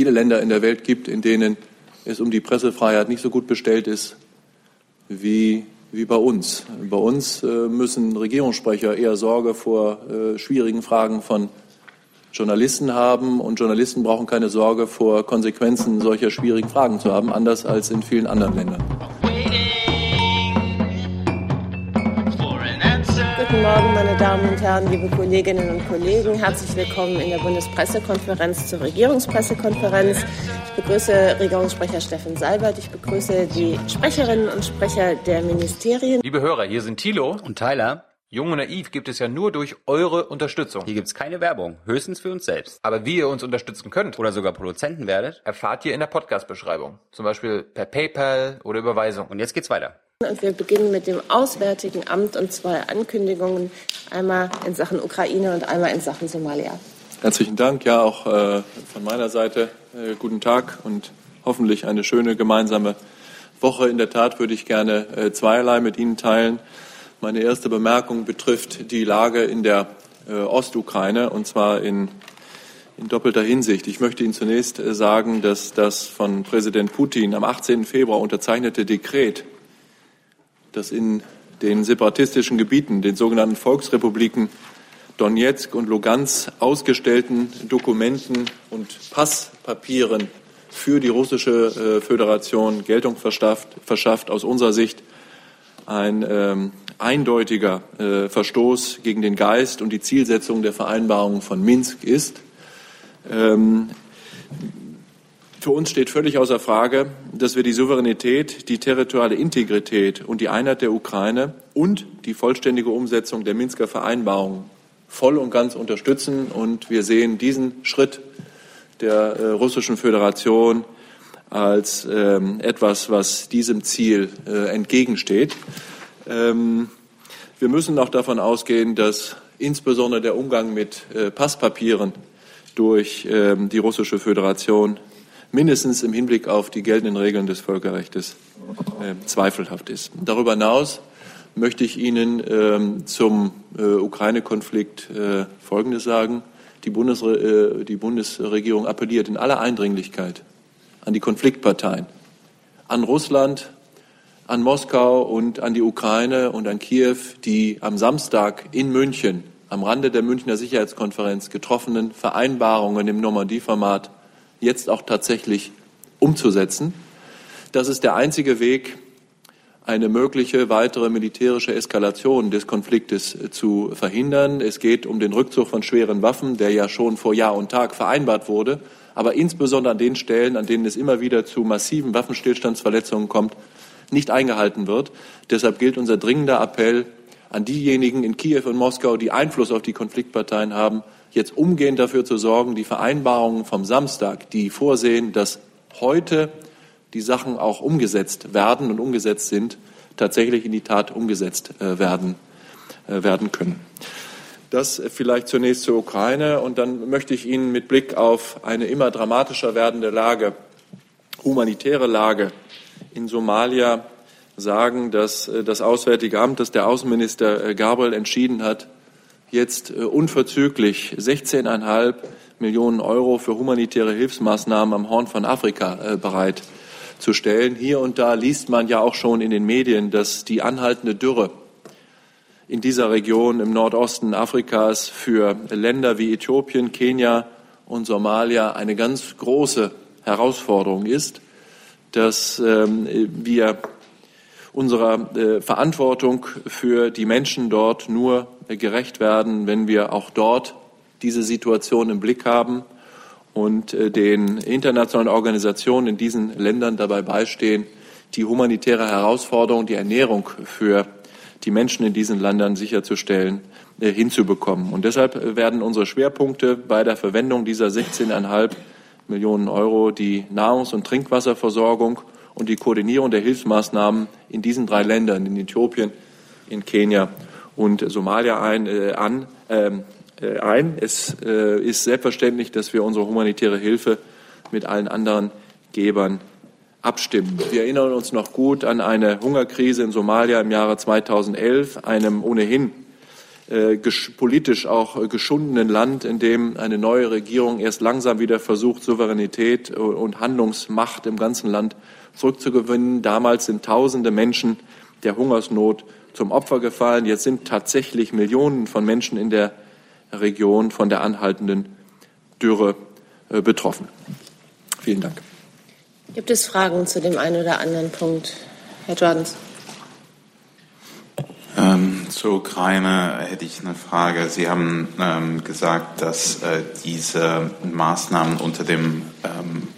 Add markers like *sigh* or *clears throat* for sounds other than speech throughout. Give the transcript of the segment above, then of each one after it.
viele Länder in der Welt gibt, in denen es um die Pressefreiheit nicht so gut bestellt ist wie, wie bei uns. Bei uns äh, müssen Regierungssprecher eher Sorge vor äh, schwierigen Fragen von Journalisten haben und Journalisten brauchen keine Sorge vor Konsequenzen solcher schwierigen Fragen zu haben, anders als in vielen anderen Ländern. Morgen, meine Damen und Herren, liebe Kolleginnen und Kollegen. Herzlich willkommen in der Bundespressekonferenz zur Regierungspressekonferenz. Ich begrüße Regierungssprecher Steffen Seibert. Ich begrüße die Sprecherinnen und Sprecher der Ministerien. Liebe Hörer, hier sind Thilo und Tyler. Jung und Naiv gibt es ja nur durch eure Unterstützung. Hier gibt es keine Werbung, höchstens für uns selbst. Aber wie ihr uns unterstützen könnt oder sogar Produzenten werdet, erfahrt ihr in der Podcast-Beschreibung. Zum Beispiel per PayPal oder Überweisung. Und jetzt geht's weiter. Und wir beginnen mit dem Auswärtigen Amt und zwei Ankündigungen. Einmal in Sachen Ukraine und einmal in Sachen Somalia. Herzlichen Dank. Ja, auch äh, von meiner Seite äh, guten Tag und hoffentlich eine schöne gemeinsame Woche. In der Tat würde ich gerne äh, zweierlei mit Ihnen teilen. Meine erste Bemerkung betrifft die Lage in der äh, Ostukraine und zwar in, in doppelter Hinsicht. Ich möchte Ihnen zunächst äh, sagen, dass das von Präsident Putin am 18. Februar unterzeichnete Dekret dass in den separatistischen Gebieten, den sogenannten Volksrepubliken Donetsk und Lugansk ausgestellten Dokumenten und Passpapieren für die russische äh, Föderation Geltung verschafft, verschafft aus unserer Sicht ein ähm, eindeutiger äh, Verstoß gegen den Geist und die Zielsetzung der Vereinbarung von Minsk ist. Ähm, für uns steht völlig außer Frage, dass wir die Souveränität, die territoriale Integrität und die Einheit der Ukraine und die vollständige Umsetzung der Minsker Vereinbarung voll und ganz unterstützen. Und wir sehen diesen Schritt der äh, Russischen Föderation als ähm, etwas, was diesem Ziel äh, entgegensteht. Ähm, wir müssen auch davon ausgehen, dass insbesondere der Umgang mit äh, Passpapieren durch ähm, die Russische Föderation mindestens im Hinblick auf die geltenden Regeln des Völkerrechts äh, zweifelhaft ist. Darüber hinaus möchte ich Ihnen ähm, zum äh, Ukraine-Konflikt äh, Folgendes sagen. Die, Bundesre äh, die Bundesregierung appelliert in aller Eindringlichkeit an die Konfliktparteien, an Russland, an Moskau und an die Ukraine und an Kiew, die am Samstag in München am Rande der Münchner Sicherheitskonferenz getroffenen Vereinbarungen im Normandie-Format jetzt auch tatsächlich umzusetzen. Das ist der einzige Weg, eine mögliche weitere militärische Eskalation des Konfliktes äh, zu verhindern. Es geht um den Rückzug von schweren Waffen, der ja schon vor Jahr und Tag vereinbart wurde, aber insbesondere an den Stellen, an denen es immer wieder zu massiven Waffenstillstandsverletzungen kommt, nicht eingehalten wird. Deshalb gilt unser dringender Appell an diejenigen in Kiew und Moskau, die Einfluss auf die Konfliktparteien haben, jetzt umgehend dafür zu sorgen, die Vereinbarungen vom Samstag, die vorsehen, dass heute die Sachen auch umgesetzt werden und umgesetzt sind, tatsächlich in die Tat umgesetzt äh, werden, äh, werden können. Das vielleicht zunächst zur Ukraine und dann möchte ich Ihnen mit Blick auf eine immer dramatischer werdende Lage, humanitäre Lage in Somalia sagen, dass äh, das Auswärtige Amt, dass der Außenminister Gabriel entschieden hat, jetzt äh, unverzüglich 16,5 Millionen Euro für humanitäre Hilfsmaßnahmen am Horn von Afrika äh, bereitzustellen. Hier und da liest man ja auch schon in den Medien, dass die anhaltende Dürre in dieser Region im Nordosten Afrikas für Länder wie Äthiopien, Kenia und Somalia eine ganz große Herausforderung ist, dass ähm, wir unserer äh, Verantwortung für die Menschen dort nur gerecht werden, wenn wir auch dort diese Situation im Blick haben und äh, den internationalen Organisationen in diesen Ländern dabei beistehen, die humanitäre Herausforderung, die Ernährung für die Menschen in diesen Ländern sicherzustellen, äh, hinzubekommen. Und deshalb werden unsere Schwerpunkte bei der Verwendung dieser 16,5 Millionen Euro die Nahrungs- und Trinkwasserversorgung und die Koordinierung der Hilfsmaßnahmen in diesen drei Ländern, in Äthiopien, in Kenia und Somalia ein, äh, an, ähm, äh, ein. Es äh, ist selbstverständlich, dass wir unsere humanitäre Hilfe mit allen anderen Gebern abstimmen. Wir erinnern uns noch gut an eine Hungerkrise in Somalia im Jahre 2011, einem ohnehin äh, politisch auch geschundenen Land, in dem eine neue Regierung erst langsam wieder versucht, Souveränität und Handlungsmacht im ganzen Land zurückzugewinnen. Damals sind tausende Menschen der Hungersnot zum Opfer gefallen. Jetzt sind tatsächlich Millionen von Menschen in der Region von der anhaltenden Dürre äh, betroffen. Vielen Dank. Gibt es Fragen zu dem einen oder anderen Punkt? Herr Jordans. Ähm, zur Ukraine hätte ich eine Frage. Sie haben ähm, gesagt, dass äh, diese Maßnahmen unter dem ähm,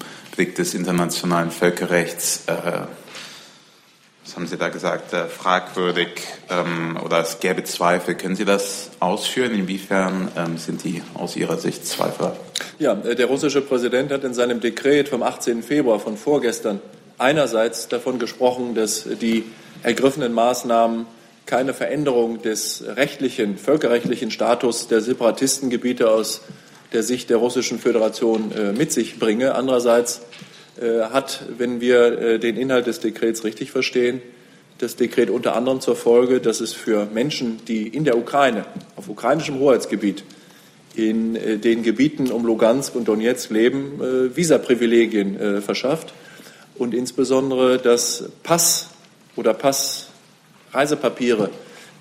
Blick des internationalen Völkerrechts, äh, was haben Sie da gesagt, äh, fragwürdig ähm, oder es gäbe Zweifel. Können Sie das ausführen? Inwiefern ähm, sind die aus Ihrer Sicht Zweifel? Ja, äh, der russische Präsident hat in seinem Dekret vom 18. Februar von vorgestern einerseits davon gesprochen, dass die ergriffenen Maßnahmen keine Veränderung des rechtlichen, völkerrechtlichen Status der Separatistengebiete aus der Sicht der Russischen Föderation äh, mit sich bringe. Andererseits äh, hat, wenn wir äh, den Inhalt des Dekrets richtig verstehen, das Dekret unter anderem zur Folge, dass es für Menschen, die in der Ukraine, auf ukrainischem Hoheitsgebiet, in den Gebieten um Lugansk und Donetsk leben, Visaprivilegien verschafft und insbesondere das Pass oder Pass Reisepapiere,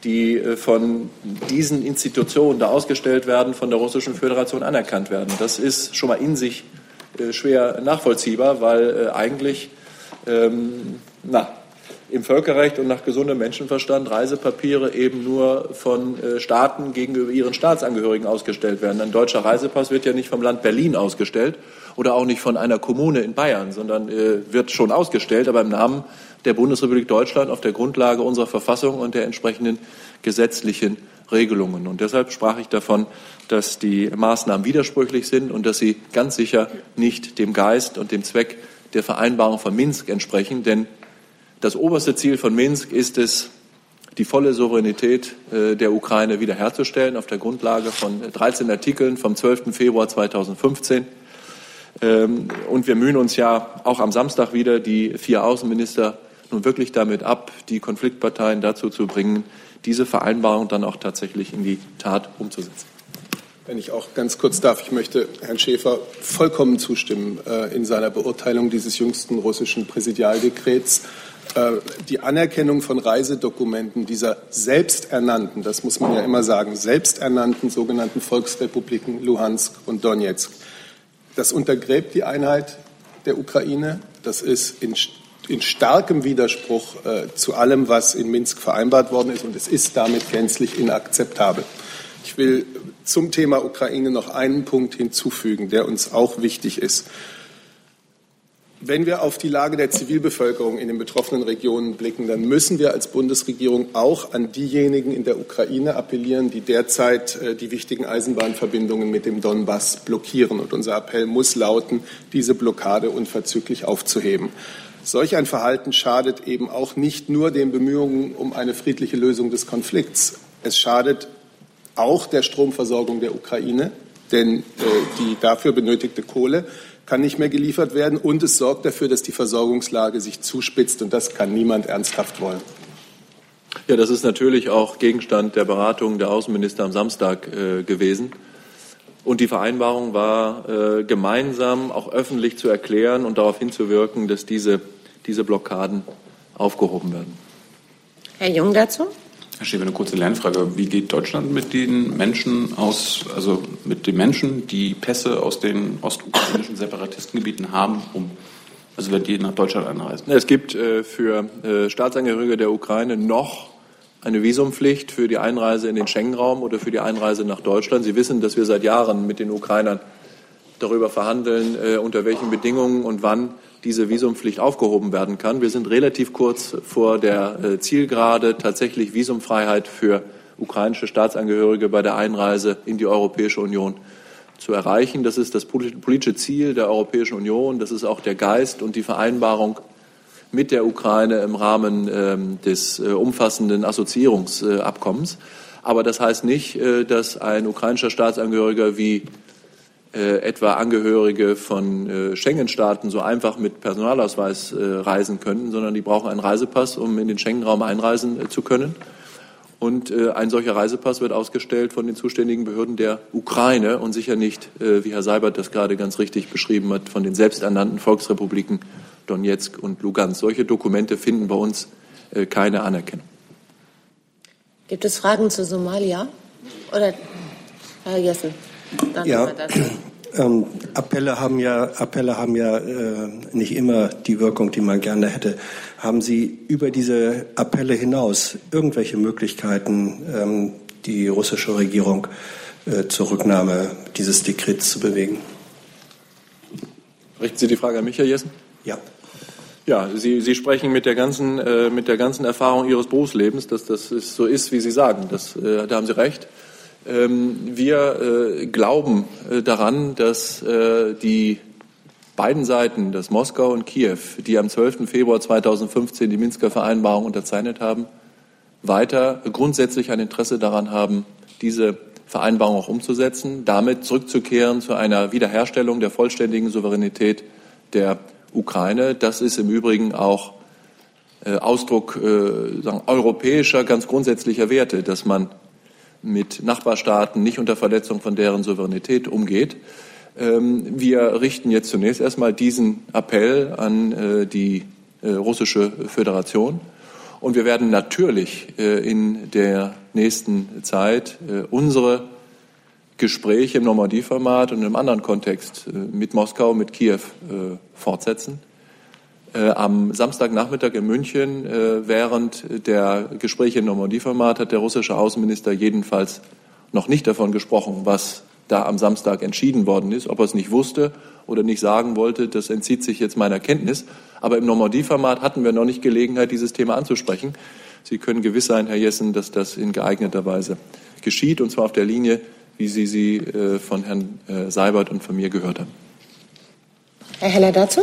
die äh, von diesen Institutionen da ausgestellt werden, von der Russischen Föderation anerkannt werden. Das ist schon mal in sich äh, schwer nachvollziehbar, weil äh, eigentlich ähm, na, im Völkerrecht und nach gesundem Menschenverstand Reisepapiere eben nur von Staaten gegenüber ihren Staatsangehörigen ausgestellt werden. Ein deutscher Reisepass wird ja nicht vom Land Berlin ausgestellt oder auch nicht von einer Kommune in Bayern, sondern wird schon ausgestellt, aber im Namen der Bundesrepublik Deutschland auf der Grundlage unserer Verfassung und der entsprechenden gesetzlichen Regelungen. Und deshalb sprach ich davon, dass die Maßnahmen widersprüchlich sind und dass sie ganz sicher nicht dem Geist und dem Zweck der Vereinbarung von Minsk entsprechen. Denn das oberste Ziel von Minsk ist es, die volle Souveränität äh, der Ukraine wiederherzustellen auf der Grundlage von 13 Artikeln vom 12. Februar 2015. Ähm, und wir mühen uns ja auch am Samstag wieder, die vier Außenminister nun wirklich damit ab, die Konfliktparteien dazu zu bringen, diese Vereinbarung dann auch tatsächlich in die Tat umzusetzen. Wenn ich auch ganz kurz darf, ich möchte Herrn Schäfer vollkommen zustimmen äh, in seiner Beurteilung dieses jüngsten russischen Präsidialdekrets. Äh, die Anerkennung von Reisedokumenten dieser selbsternannten, das muss man ja immer sagen, selbsternannten sogenannten Volksrepubliken Luhansk und Donetsk, das untergräbt die Einheit der Ukraine. Das ist in in starkem Widerspruch äh, zu allem, was in Minsk vereinbart worden ist, und es ist damit gänzlich inakzeptabel. Ich will zum Thema Ukraine noch einen Punkt hinzufügen, der uns auch wichtig ist. Wenn wir auf die Lage der Zivilbevölkerung in den betroffenen Regionen blicken, dann müssen wir als Bundesregierung auch an diejenigen in der Ukraine appellieren, die derzeit äh, die wichtigen Eisenbahnverbindungen mit dem Donbass blockieren. Und unser Appell muss lauten, diese Blockade unverzüglich aufzuheben. Solch ein Verhalten schadet eben auch nicht nur den Bemühungen um eine friedliche Lösung des Konflikts. Es schadet auch der Stromversorgung der Ukraine, denn äh, die dafür benötigte Kohle kann nicht mehr geliefert werden und es sorgt dafür, dass die Versorgungslage sich zuspitzt und das kann niemand ernsthaft wollen. Ja, das ist natürlich auch Gegenstand der Beratung der Außenminister am Samstag äh, gewesen. Und die Vereinbarung war äh, gemeinsam auch öffentlich zu erklären und darauf hinzuwirken, dass diese, diese Blockaden aufgehoben werden. Herr Jung dazu? Herr Schäfer, eine kurze Lernfrage. Wie geht Deutschland mit den Menschen aus, also mit den Menschen, die Pässe aus den ostukrainischen Separatistengebieten haben, um also wenn die nach Deutschland einreisen? Es gibt äh, für äh, Staatsangehörige der Ukraine noch eine Visumpflicht für die Einreise in den Schengen-Raum oder für die Einreise nach Deutschland. Sie wissen, dass wir seit Jahren mit den Ukrainern darüber verhandeln, äh, unter welchen Bedingungen und wann diese Visumpflicht aufgehoben werden kann. Wir sind relativ kurz vor der äh, Zielgerade, tatsächlich Visumfreiheit für ukrainische Staatsangehörige bei der Einreise in die Europäische Union zu erreichen. Das ist das politische Ziel der Europäischen Union. Das ist auch der Geist und die Vereinbarung mit der Ukraine im Rahmen ähm, des äh, umfassenden Assoziierungsabkommens. Aber das heißt nicht, äh, dass ein ukrainischer Staatsangehöriger wie äh, etwa Angehörige von Schengen-Staaten so einfach mit Personalausweis reisen könnten, sondern die brauchen einen Reisepass, um in den Schengen-Raum einreisen zu können. Und äh, ein solcher Reisepass wird ausgestellt von den zuständigen Behörden der Ukraine und sicher nicht, äh, wie Herr Seibert das gerade ganz richtig beschrieben hat, von den selbsternannten Volksrepubliken Donetsk und Lugansk. Solche Dokumente finden bei uns äh, keine Anerkennung. Gibt es Fragen zu Somalia? Oder Herr Jessen? Dann ja, *clears throat* ähm, Appelle haben ja, Appelle haben ja äh, nicht immer die Wirkung, die man gerne hätte. Haben Sie über diese Appelle hinaus irgendwelche Möglichkeiten, ähm, die russische Regierung äh, zur Rücknahme dieses Dekrets zu bewegen? Richten Sie die Frage an mich, Herr Jessen? Ja. Ja, Sie, Sie sprechen mit der ganzen, äh, mit der ganzen Erfahrung Ihres Berufslebens, dass das ist, so ist, wie Sie sagen. Das, äh, da haben Sie recht. Ähm, wir äh, glauben äh, daran, dass äh, die beiden Seiten, dass Moskau und Kiew, die am 12. Februar 2015 die Minsker Vereinbarung unterzeichnet haben, weiter grundsätzlich ein Interesse daran haben, diese Vereinbarung auch umzusetzen, damit zurückzukehren zu einer Wiederherstellung der vollständigen Souveränität der Ukraine. Das ist im Übrigen auch Ausdruck sagen, europäischer, ganz grundsätzlicher Werte, dass man mit Nachbarstaaten nicht unter Verletzung von deren Souveränität umgeht. Ähm, wir richten jetzt zunächst erstmal diesen Appell an äh, die äh, russische Föderation. Und wir werden natürlich äh, in der nächsten Zeit unsere Gespräche im Normandie-Format und im anderen Kontext mit Moskau, mit Kiew fortsetzen. Äh, am Samstagnachmittag in München äh, während der Gespräche im Normandie-Format hat der russische Außenminister jedenfalls noch nicht davon gesprochen, was da am Samstag entschieden worden ist. Ob er es nicht wusste oder nicht sagen wollte, das entzieht sich jetzt meiner Kenntnis. Aber im Normandie-Format hatten wir noch nicht Gelegenheit, dieses Thema anzusprechen. Sie können gewiss sein, Herr Jessen, dass das in geeigneter Weise geschieht, und zwar auf der Linie, wie Sie sie äh, von Herrn Seibert und von mir gehört haben. Herr Heller dazu?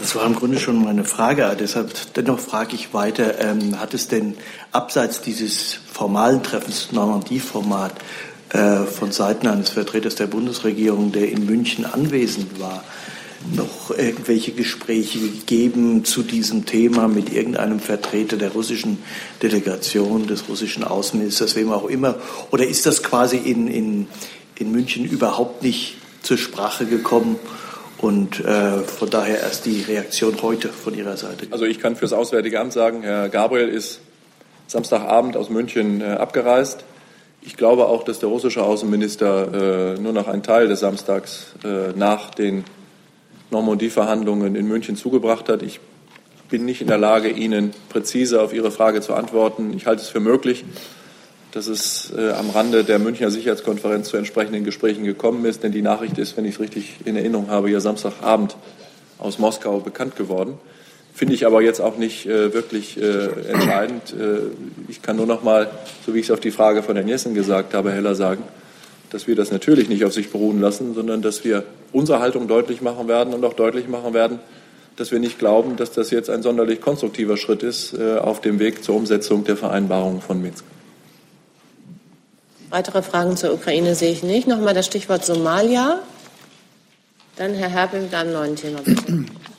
Das war im Grunde schon meine Frage. Deshalb dennoch frage ich weiter, ähm, hat es denn abseits dieses formalen Treffens, Normandie-Format, äh, von Seiten eines Vertreters der Bundesregierung, der in München anwesend war, noch irgendwelche Gespräche gegeben zu diesem Thema mit irgendeinem Vertreter der russischen Delegation, des russischen Außenministers, wem auch immer? Oder ist das quasi in, in, in München überhaupt nicht zur Sprache gekommen? Und äh, von daher erst die Reaktion heute von Ihrer Seite. Also ich kann fürs Auswärtige Amt sagen, Herr Gabriel ist Samstagabend aus München äh, abgereist. Ich glaube auch, dass der russische Außenminister äh, nur noch einen Teil des Samstags äh, nach den Normandie-Verhandlungen in München zugebracht hat. Ich bin nicht in der Lage, Ihnen präzise auf Ihre Frage zu antworten. Ich halte es für möglich, dass es äh, am Rande der Münchner Sicherheitskonferenz zu entsprechenden Gesprächen gekommen ist. Denn die Nachricht ist, wenn ich es richtig in Erinnerung habe, ja Samstagabend aus Moskau bekannt geworden. Finde ich aber jetzt auch nicht äh, wirklich äh, entscheidend. Äh, ich kann nur noch mal, so wie ich es auf die Frage von Herrn Jessen gesagt habe, heller sagen, dass wir das natürlich nicht auf sich beruhen lassen, sondern dass wir unsere Haltung deutlich machen werden und auch deutlich machen werden, dass wir nicht glauben, dass das jetzt ein sonderlich konstruktiver Schritt ist äh, auf dem Weg zur Umsetzung der Vereinbarung von Minsk. Weitere Fragen zur Ukraine sehe ich nicht. Nochmal das Stichwort Somalia. Dann Herr Herpel mit einem neuen Thema.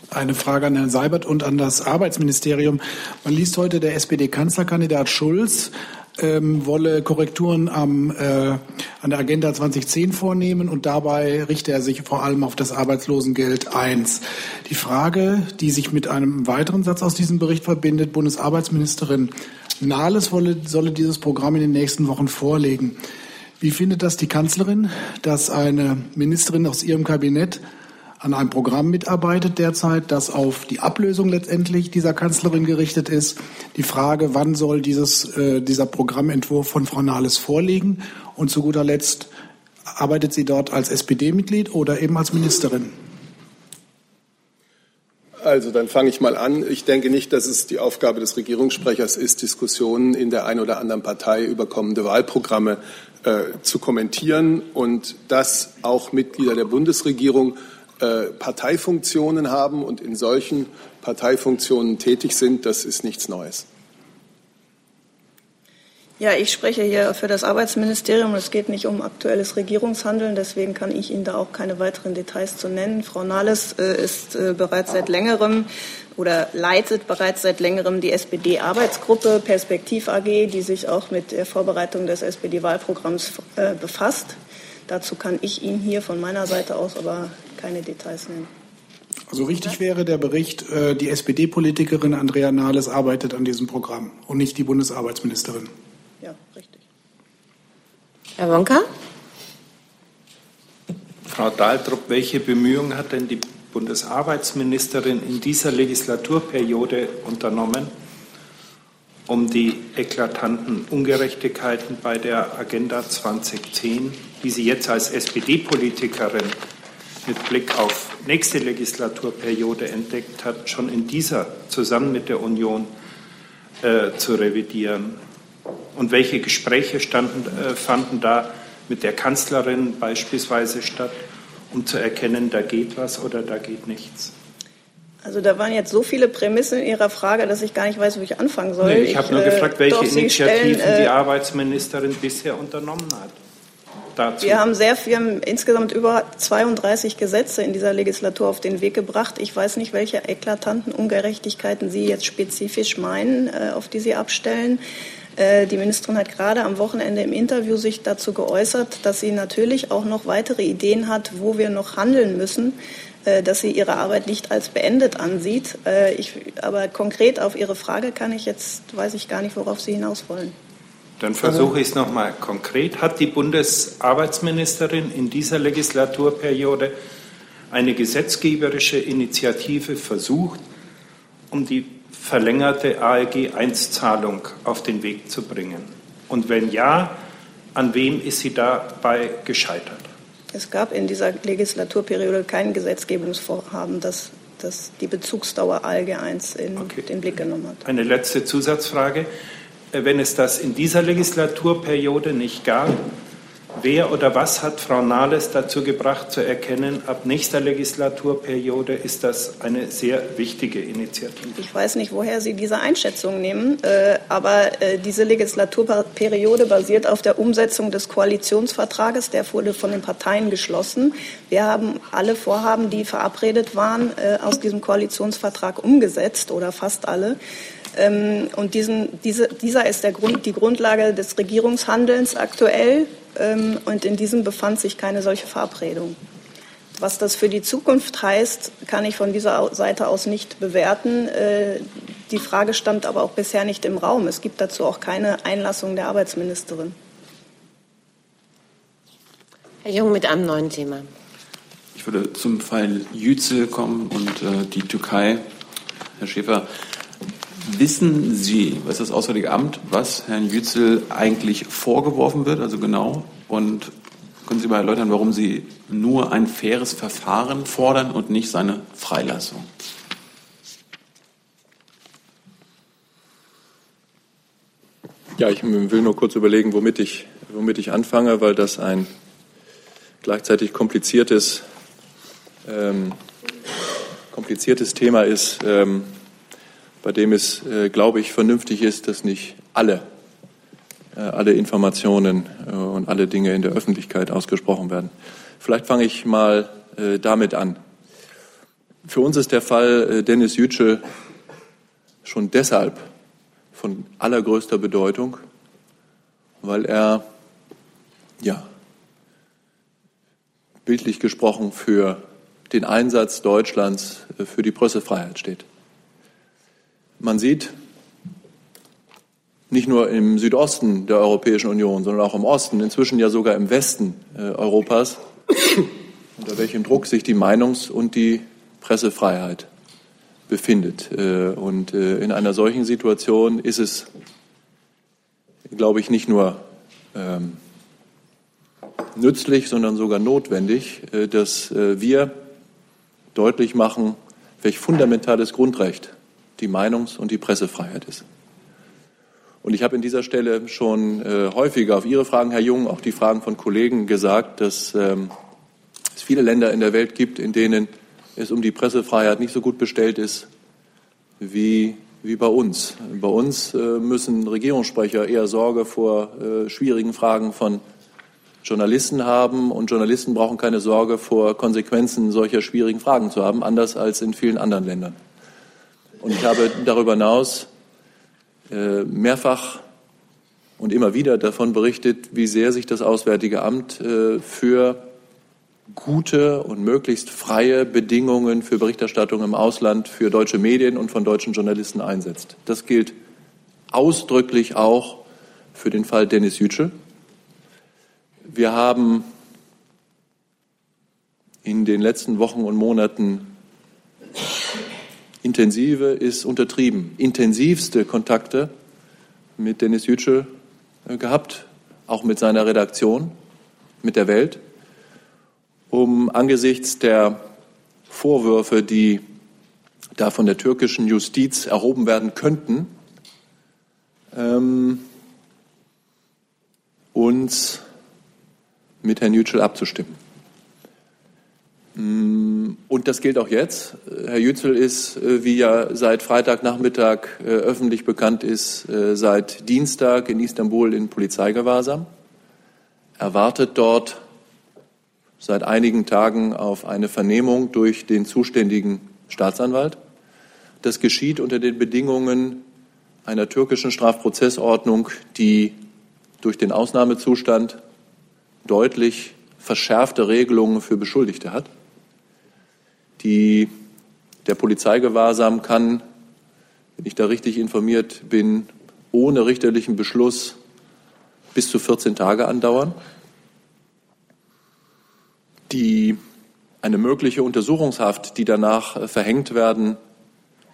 Eine Frage an Herrn Seibert und an das Arbeitsministerium. Man liest heute, der SPD-Kanzlerkandidat Schulz ähm, wolle Korrekturen am, äh, an der Agenda 2010 vornehmen und dabei richte er sich vor allem auf das Arbeitslosengeld 1. Die Frage, die sich mit einem weiteren Satz aus diesem Bericht verbindet, Bundesarbeitsministerin Nahles wolle, solle dieses Programm in den nächsten Wochen vorlegen. Wie findet das die Kanzlerin, dass eine Ministerin aus ihrem Kabinett an einem Programm mitarbeitet derzeit, das auf die Ablösung letztendlich dieser Kanzlerin gerichtet ist. Die Frage, wann soll dieses, äh, dieser Programmentwurf von Frau Nahles vorliegen? Und zu guter Letzt, arbeitet sie dort als SPD-Mitglied oder eben als Ministerin? Also dann fange ich mal an. Ich denke nicht, dass es die Aufgabe des Regierungssprechers ist, Diskussionen in der einen oder anderen Partei über kommende Wahlprogramme äh, zu kommentieren und dass auch Mitglieder der Bundesregierung äh, Parteifunktionen haben und in solchen Parteifunktionen tätig sind, das ist nichts Neues. Ja, ich spreche hier für das Arbeitsministerium. Es geht nicht um aktuelles Regierungshandeln. Deswegen kann ich Ihnen da auch keine weiteren Details zu nennen. Frau Nahles äh, ist äh, bereits seit längerem oder leitet bereits seit längerem die SPD-Arbeitsgruppe Perspektiv AG, die sich auch mit der Vorbereitung des SPD-Wahlprogramms äh, befasst. Dazu kann ich Ihnen hier von meiner Seite aus aber keine Details nennen. Also richtig wäre der Bericht, die SPD-Politikerin Andrea Nahles arbeitet an diesem Programm und nicht die Bundesarbeitsministerin. Herr Wonka? Frau Dahltrup, welche Bemühungen hat denn die Bundesarbeitsministerin in dieser Legislaturperiode unternommen, um die eklatanten Ungerechtigkeiten bei der Agenda 2010, die sie jetzt als SPD-Politikerin mit Blick auf nächste Legislaturperiode entdeckt hat, schon in dieser zusammen mit der Union äh, zu revidieren? Und welche Gespräche standen, äh, fanden da mit der Kanzlerin beispielsweise statt, um zu erkennen, da geht was oder da geht nichts? Also da waren jetzt so viele Prämissen in Ihrer Frage, dass ich gar nicht weiß, wo ich anfangen soll. Nee, ich habe nur äh, gefragt, welche Initiativen stellen, die äh, Arbeitsministerin bisher unternommen hat. Dazu. Wir haben sehr wir haben insgesamt über 32 Gesetze in dieser Legislatur auf den Weg gebracht. Ich weiß nicht, welche eklatanten Ungerechtigkeiten Sie jetzt spezifisch meinen, äh, auf die Sie abstellen. Äh, die Ministerin hat gerade am Wochenende im Interview sich dazu geäußert, dass sie natürlich auch noch weitere Ideen hat, wo wir noch handeln müssen, äh, dass sie ihre Arbeit nicht als beendet ansieht. Äh, ich, aber konkret auf Ihre Frage kann ich jetzt, weiß ich gar nicht, worauf Sie hinaus wollen. Dann versuche ich es nochmal konkret. Hat die Bundesarbeitsministerin in dieser Legislaturperiode eine gesetzgeberische Initiative versucht, um die verlängerte ALG-1-Zahlung auf den Weg zu bringen? Und wenn ja, an wem ist sie dabei gescheitert? Es gab in dieser Legislaturperiode kein Gesetzgebungsvorhaben, das, das die Bezugsdauer ALG 1 in okay. den Blick genommen hat. Eine letzte Zusatzfrage. Wenn es das in dieser Legislaturperiode nicht gab, Wer oder was hat Frau Nahles dazu gebracht zu erkennen, ab nächster Legislaturperiode ist das eine sehr wichtige Initiative? Ich weiß nicht, woher Sie diese Einschätzung nehmen, äh, aber äh, diese Legislaturperiode basiert auf der Umsetzung des Koalitionsvertrages. Der wurde von den Parteien geschlossen. Wir haben alle Vorhaben, die verabredet waren, äh, aus diesem Koalitionsvertrag umgesetzt oder fast alle. Ähm, und diesen, diese, dieser ist Grund, die Grundlage des Regierungshandelns aktuell. Ähm, und in diesem befand sich keine solche Verabredung. Was das für die Zukunft heißt, kann ich von dieser Seite aus nicht bewerten. Äh, die Frage stammt aber auch bisher nicht im Raum. Es gibt dazu auch keine Einlassung der Arbeitsministerin. Herr Jung mit einem neuen Thema. Ich würde zum Fall Yücel kommen und äh, die Türkei. Herr Schäfer, Wissen Sie, was das Auswärtige Amt, was Herrn Yücel eigentlich vorgeworfen wird, also genau? Und können Sie mal erläutern, warum Sie nur ein faires Verfahren fordern und nicht seine Freilassung? Ja, ich will nur kurz überlegen, womit ich, womit ich anfange, weil das ein gleichzeitig kompliziertes, ähm, kompliziertes Thema ist. Ähm, bei dem es, äh, glaube ich, vernünftig ist, dass nicht alle, äh, alle Informationen äh, und alle Dinge in der Öffentlichkeit ausgesprochen werden. Vielleicht fange ich mal äh, damit an. Für uns ist der Fall äh, Dennis Yücel schon deshalb von allergrößter Bedeutung, weil er, ja, bildlich gesprochen für den Einsatz Deutschlands äh, für die Pressefreiheit steht. Man sieht nicht nur im Südosten der Europäischen Union, sondern auch im Osten, inzwischen ja sogar im Westen äh, Europas, *coughs* unter welchem Druck sich die Meinungs- und die Pressefreiheit befindet. Äh, und äh, in einer solchen Situation ist es, glaube ich, nicht nur ähm, nützlich, sondern sogar notwendig, äh, dass äh, wir deutlich machen, welch fundamentales Grundrecht die Meinungs- und die Pressefreiheit ist. Und ich habe in dieser Stelle schon äh, häufiger auf Ihre Fragen, Herr Jung, auch die Fragen von Kollegen gesagt, dass ähm, es viele Länder in der Welt gibt, in denen es um die Pressefreiheit nicht so gut bestellt ist wie wie bei uns. Bei uns äh, müssen Regierungssprecher eher Sorge vor äh, schwierigen Fragen von Journalisten haben und Journalisten brauchen keine Sorge vor Konsequenzen solcher schwierigen Fragen zu haben, anders als in vielen anderen Ländern. Und ich habe darüber hinaus äh, mehrfach und immer wieder davon berichtet, wie sehr sich das Auswärtige Amt äh, für gute und möglichst freie Bedingungen für Berichterstattung im Ausland für deutsche Medien und von deutschen Journalisten einsetzt. Das gilt ausdrücklich auch für den Fall Dennis Yücel. Wir haben in den letzten Wochen und Monaten intensive ist untertrieben, intensivste Kontakte mit Dennis Yücel äh, gehabt, auch mit seiner Redaktion, mit der Welt um angesichts der Vorwürfe, die da von der türkischen Justiz erhoben werden könnten, ähm, uns mit Herrn Yücel abzustimmen. Und das gilt auch jetzt. Herr Yücel ist, äh, wie ja seit Freitagnachmittag äh, öffentlich bekannt ist, äh, seit Dienstag in Istanbul in Polizeigewahrsam. Er wartet dort seit einigen Tagen auf eine Vernehmung durch den zuständigen Staatsanwalt. Das geschieht unter den Bedingungen einer türkischen Strafprozessordnung, die durch den Ausnahmezustand deutlich verschärfte Regelungen für Beschuldigte hat. Die, der Polizeigewahrsam kann, wenn ich da richtig informiert bin, ohne richterlichen Beschluss bis zu 14 Tage andauern die eine mögliche Untersuchungshaft, die danach äh, verhängt werden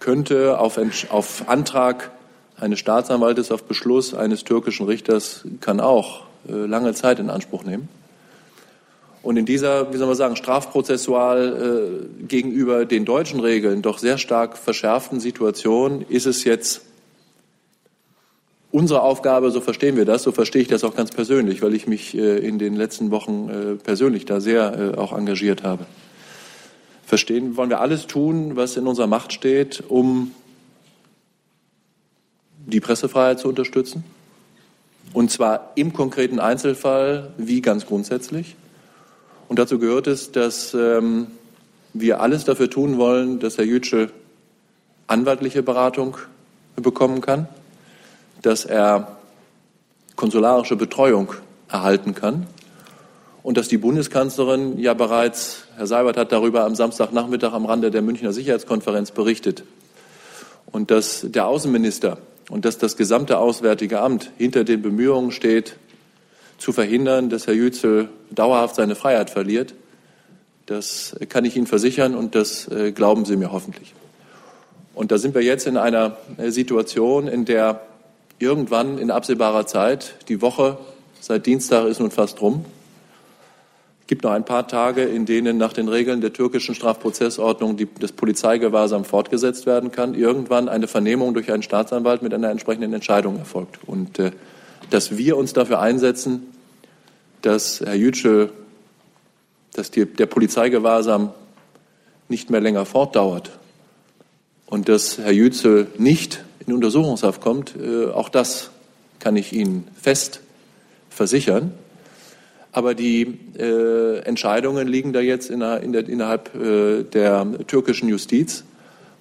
könnte, auf, auf Antrag eines Staatsanwaltes, auf Beschluss eines türkischen Richters, kann auch äh, lange Zeit in Anspruch nehmen. Und in dieser, wie soll man sagen, strafprozessual äh, gegenüber den deutschen Regeln doch sehr stark verschärften Situation ist es jetzt unsere Aufgabe, so verstehen wir das, so verstehe ich das auch ganz persönlich, weil ich mich äh, in den letzten Wochen äh, persönlich da sehr äh, auch engagiert habe. Verstehen wollen wir alles tun, was in unserer Macht steht, um die Pressefreiheit zu unterstützen. Und zwar im konkreten Einzelfall wie ganz grundsätzlich. Und dazu gehört es, dass ähm, wir alles dafür tun wollen, dass Herr Yücel anwaltliche Beratung bekommen kann dass er konsularische Betreuung erhalten kann und dass die Bundeskanzlerin ja bereits, Herr Seibert hat darüber am Samstagnachmittag am Rande der Münchner Sicherheitskonferenz berichtet, und dass der Außenminister und dass das gesamte Auswärtige Amt hinter den Bemühungen steht, zu verhindern, dass Herr Yücel dauerhaft seine Freiheit verliert. Das kann ich Ihnen versichern und das äh, glauben Sie mir hoffentlich. Und da sind wir jetzt in einer äh, Situation, in der irgendwann in absehbarer Zeit, die Woche seit Dienstag ist nun fast rum, es gibt noch ein paar Tage, in denen nach den Regeln der türkischen Strafprozessordnung die, das Polizeigewahrsam fortgesetzt werden kann, irgendwann eine Vernehmung durch einen Staatsanwalt mit einer entsprechenden Entscheidung erfolgt. Und äh, dass wir uns dafür einsetzen, dass Herr Yücel, dass die, der Polizeigewahrsam nicht mehr länger fortdauert und dass Herr Yücel nicht in Untersuchungshaft kommt, äh, auch das kann ich Ihnen fest versichern. Aber die äh, Entscheidungen liegen da jetzt in der, in der, innerhalb äh, der türkischen Justiz.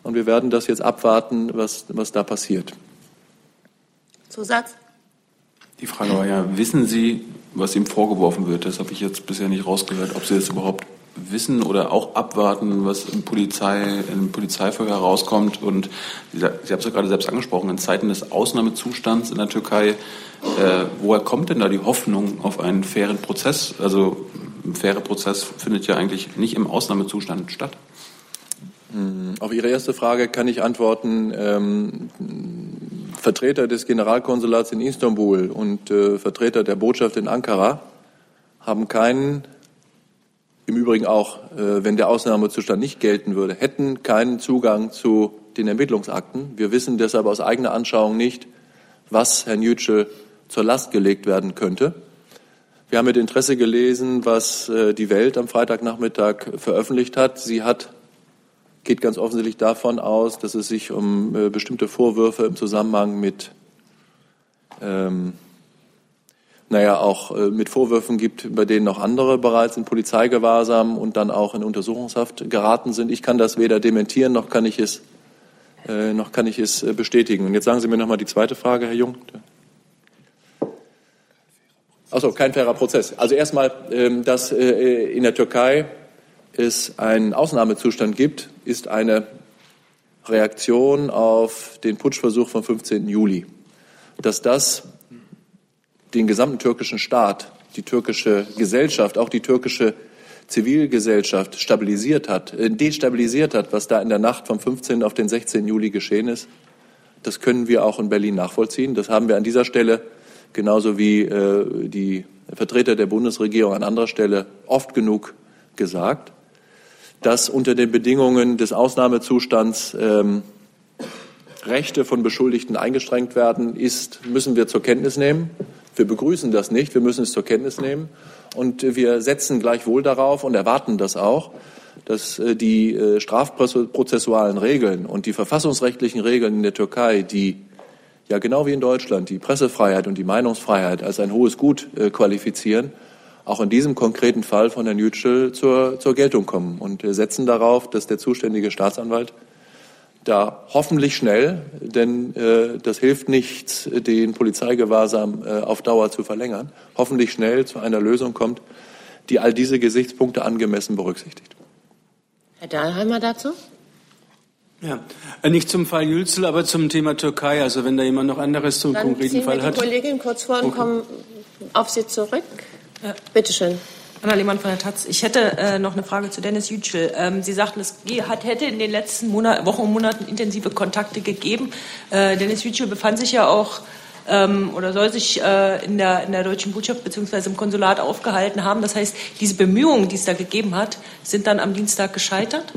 Und wir werden das jetzt abwarten, was, was da passiert. Zusatz? Die Frage war ja, wissen Sie, was ihm vorgeworfen wird? Das habe ich jetzt bisher nicht rausgehört, ob Sie das überhaupt wissen oder auch abwarten, was im, Polizei, im Polizeiverhör herauskommt. Und Sie, Sie haben es ja gerade selbst angesprochen, in Zeiten des Ausnahmezustands in der Türkei, äh, woher kommt denn da die Hoffnung auf einen fairen Prozess? Also ein fairer Prozess findet ja eigentlich nicht im Ausnahmezustand statt. Hm, auf Ihre erste Frage kann ich antworten. Ähm, Vertreter des Generalkonsulats in Istanbul und äh, Vertreter der Botschaft in Ankara haben keinen im Übrigen auch, äh, wenn der Ausnahmezustand nicht gelten würde, hätten keinen Zugang zu den Ermittlungsakten. Wir wissen deshalb aus eigener Anschauung nicht, was Herrn Yücel zur Last gelegt werden könnte. Wir haben mit Interesse gelesen, was äh, die Welt am Freitagnachmittag veröffentlicht hat. Sie hat geht ganz offensichtlich davon aus, dass es sich um äh, bestimmte Vorwürfe im Zusammenhang mit, ähm, naja, auch äh, mit Vorwürfen gibt, bei denen noch andere bereits in Polizeigewahrsam und dann auch in Untersuchungshaft geraten sind. Ich kann das weder dementieren, noch kann ich es, äh, noch kann ich es äh, bestätigen. Und jetzt sagen Sie mir noch mal die zweite Frage, Herr Jung. Achso, kein fairer Prozess. Also erstmal, ähm, dass äh, in der Türkei es einen Ausnahmezustand gibt, ist eine Reaktion auf den Putschversuch vom 15. Juli. Dass das den gesamten türkischen Staat, die türkische Gesellschaft, auch die türkische Zivilgesellschaft stabilisiert hat, äh, destabilisiert hat, was da in der Nacht vom 15. auf den 16. Juli geschehen ist, das können wir auch in Berlin nachvollziehen. Das haben wir an dieser Stelle genauso wie äh, die Vertreter der Bundesregierung an anderer Stelle oft genug gesagt, dass unter den Bedingungen des Ausnahmezustands ähm, Rechte von Beschuldigten eingeschränkt werden, ist, müssen wir zur Kenntnis nehmen. Wir begrüßen das nicht, wir müssen es zur Kenntnis nehmen. Und wir setzen gleichwohl darauf und erwarten das auch, dass äh, die äh, strafprozessualen Regeln und die verfassungsrechtlichen Regeln in der Türkei, die ja genau wie in Deutschland die Pressefreiheit und die Meinungsfreiheit als ein hohes Gut äh, qualifizieren, auch in diesem konkreten Fall von Herrn Yücel zur, zur Geltung kommen. Und wir setzen darauf, dass der zuständige Staatsanwalt da hoffentlich schnell, denn äh, das hilft nichts, den Polizeigewahrsam äh, auf Dauer zu verlängern, hoffentlich schnell zu einer Lösung kommt, die all diese Gesichtspunkte angemessen berücksichtigt. Herr Dahlheimer dazu? Ja, äh, nicht zum Fall Jülzel, aber zum Thema Türkei. Also wenn da jemand noch anderes zum Dann konkreten Fall hat. Die Kollegin kurz vor und okay. kommen auf Sie zurück. Ja. Bitte schön. Anna Lehmann von der Taz. Ich hätte äh, noch eine Frage zu Dennis Yücel. Ähm, Sie sagten, es hat, hätte in den letzten Monat, Wochen und Monaten intensive Kontakte gegeben. Äh, Dennis Yücel befand sich ja auch ähm, oder soll sich äh, in, der, in der deutschen Botschaft bzw. im Konsulat aufgehalten haben. Das heißt, diese Bemühungen, die es da gegeben hat, sind dann am Dienstag gescheitert?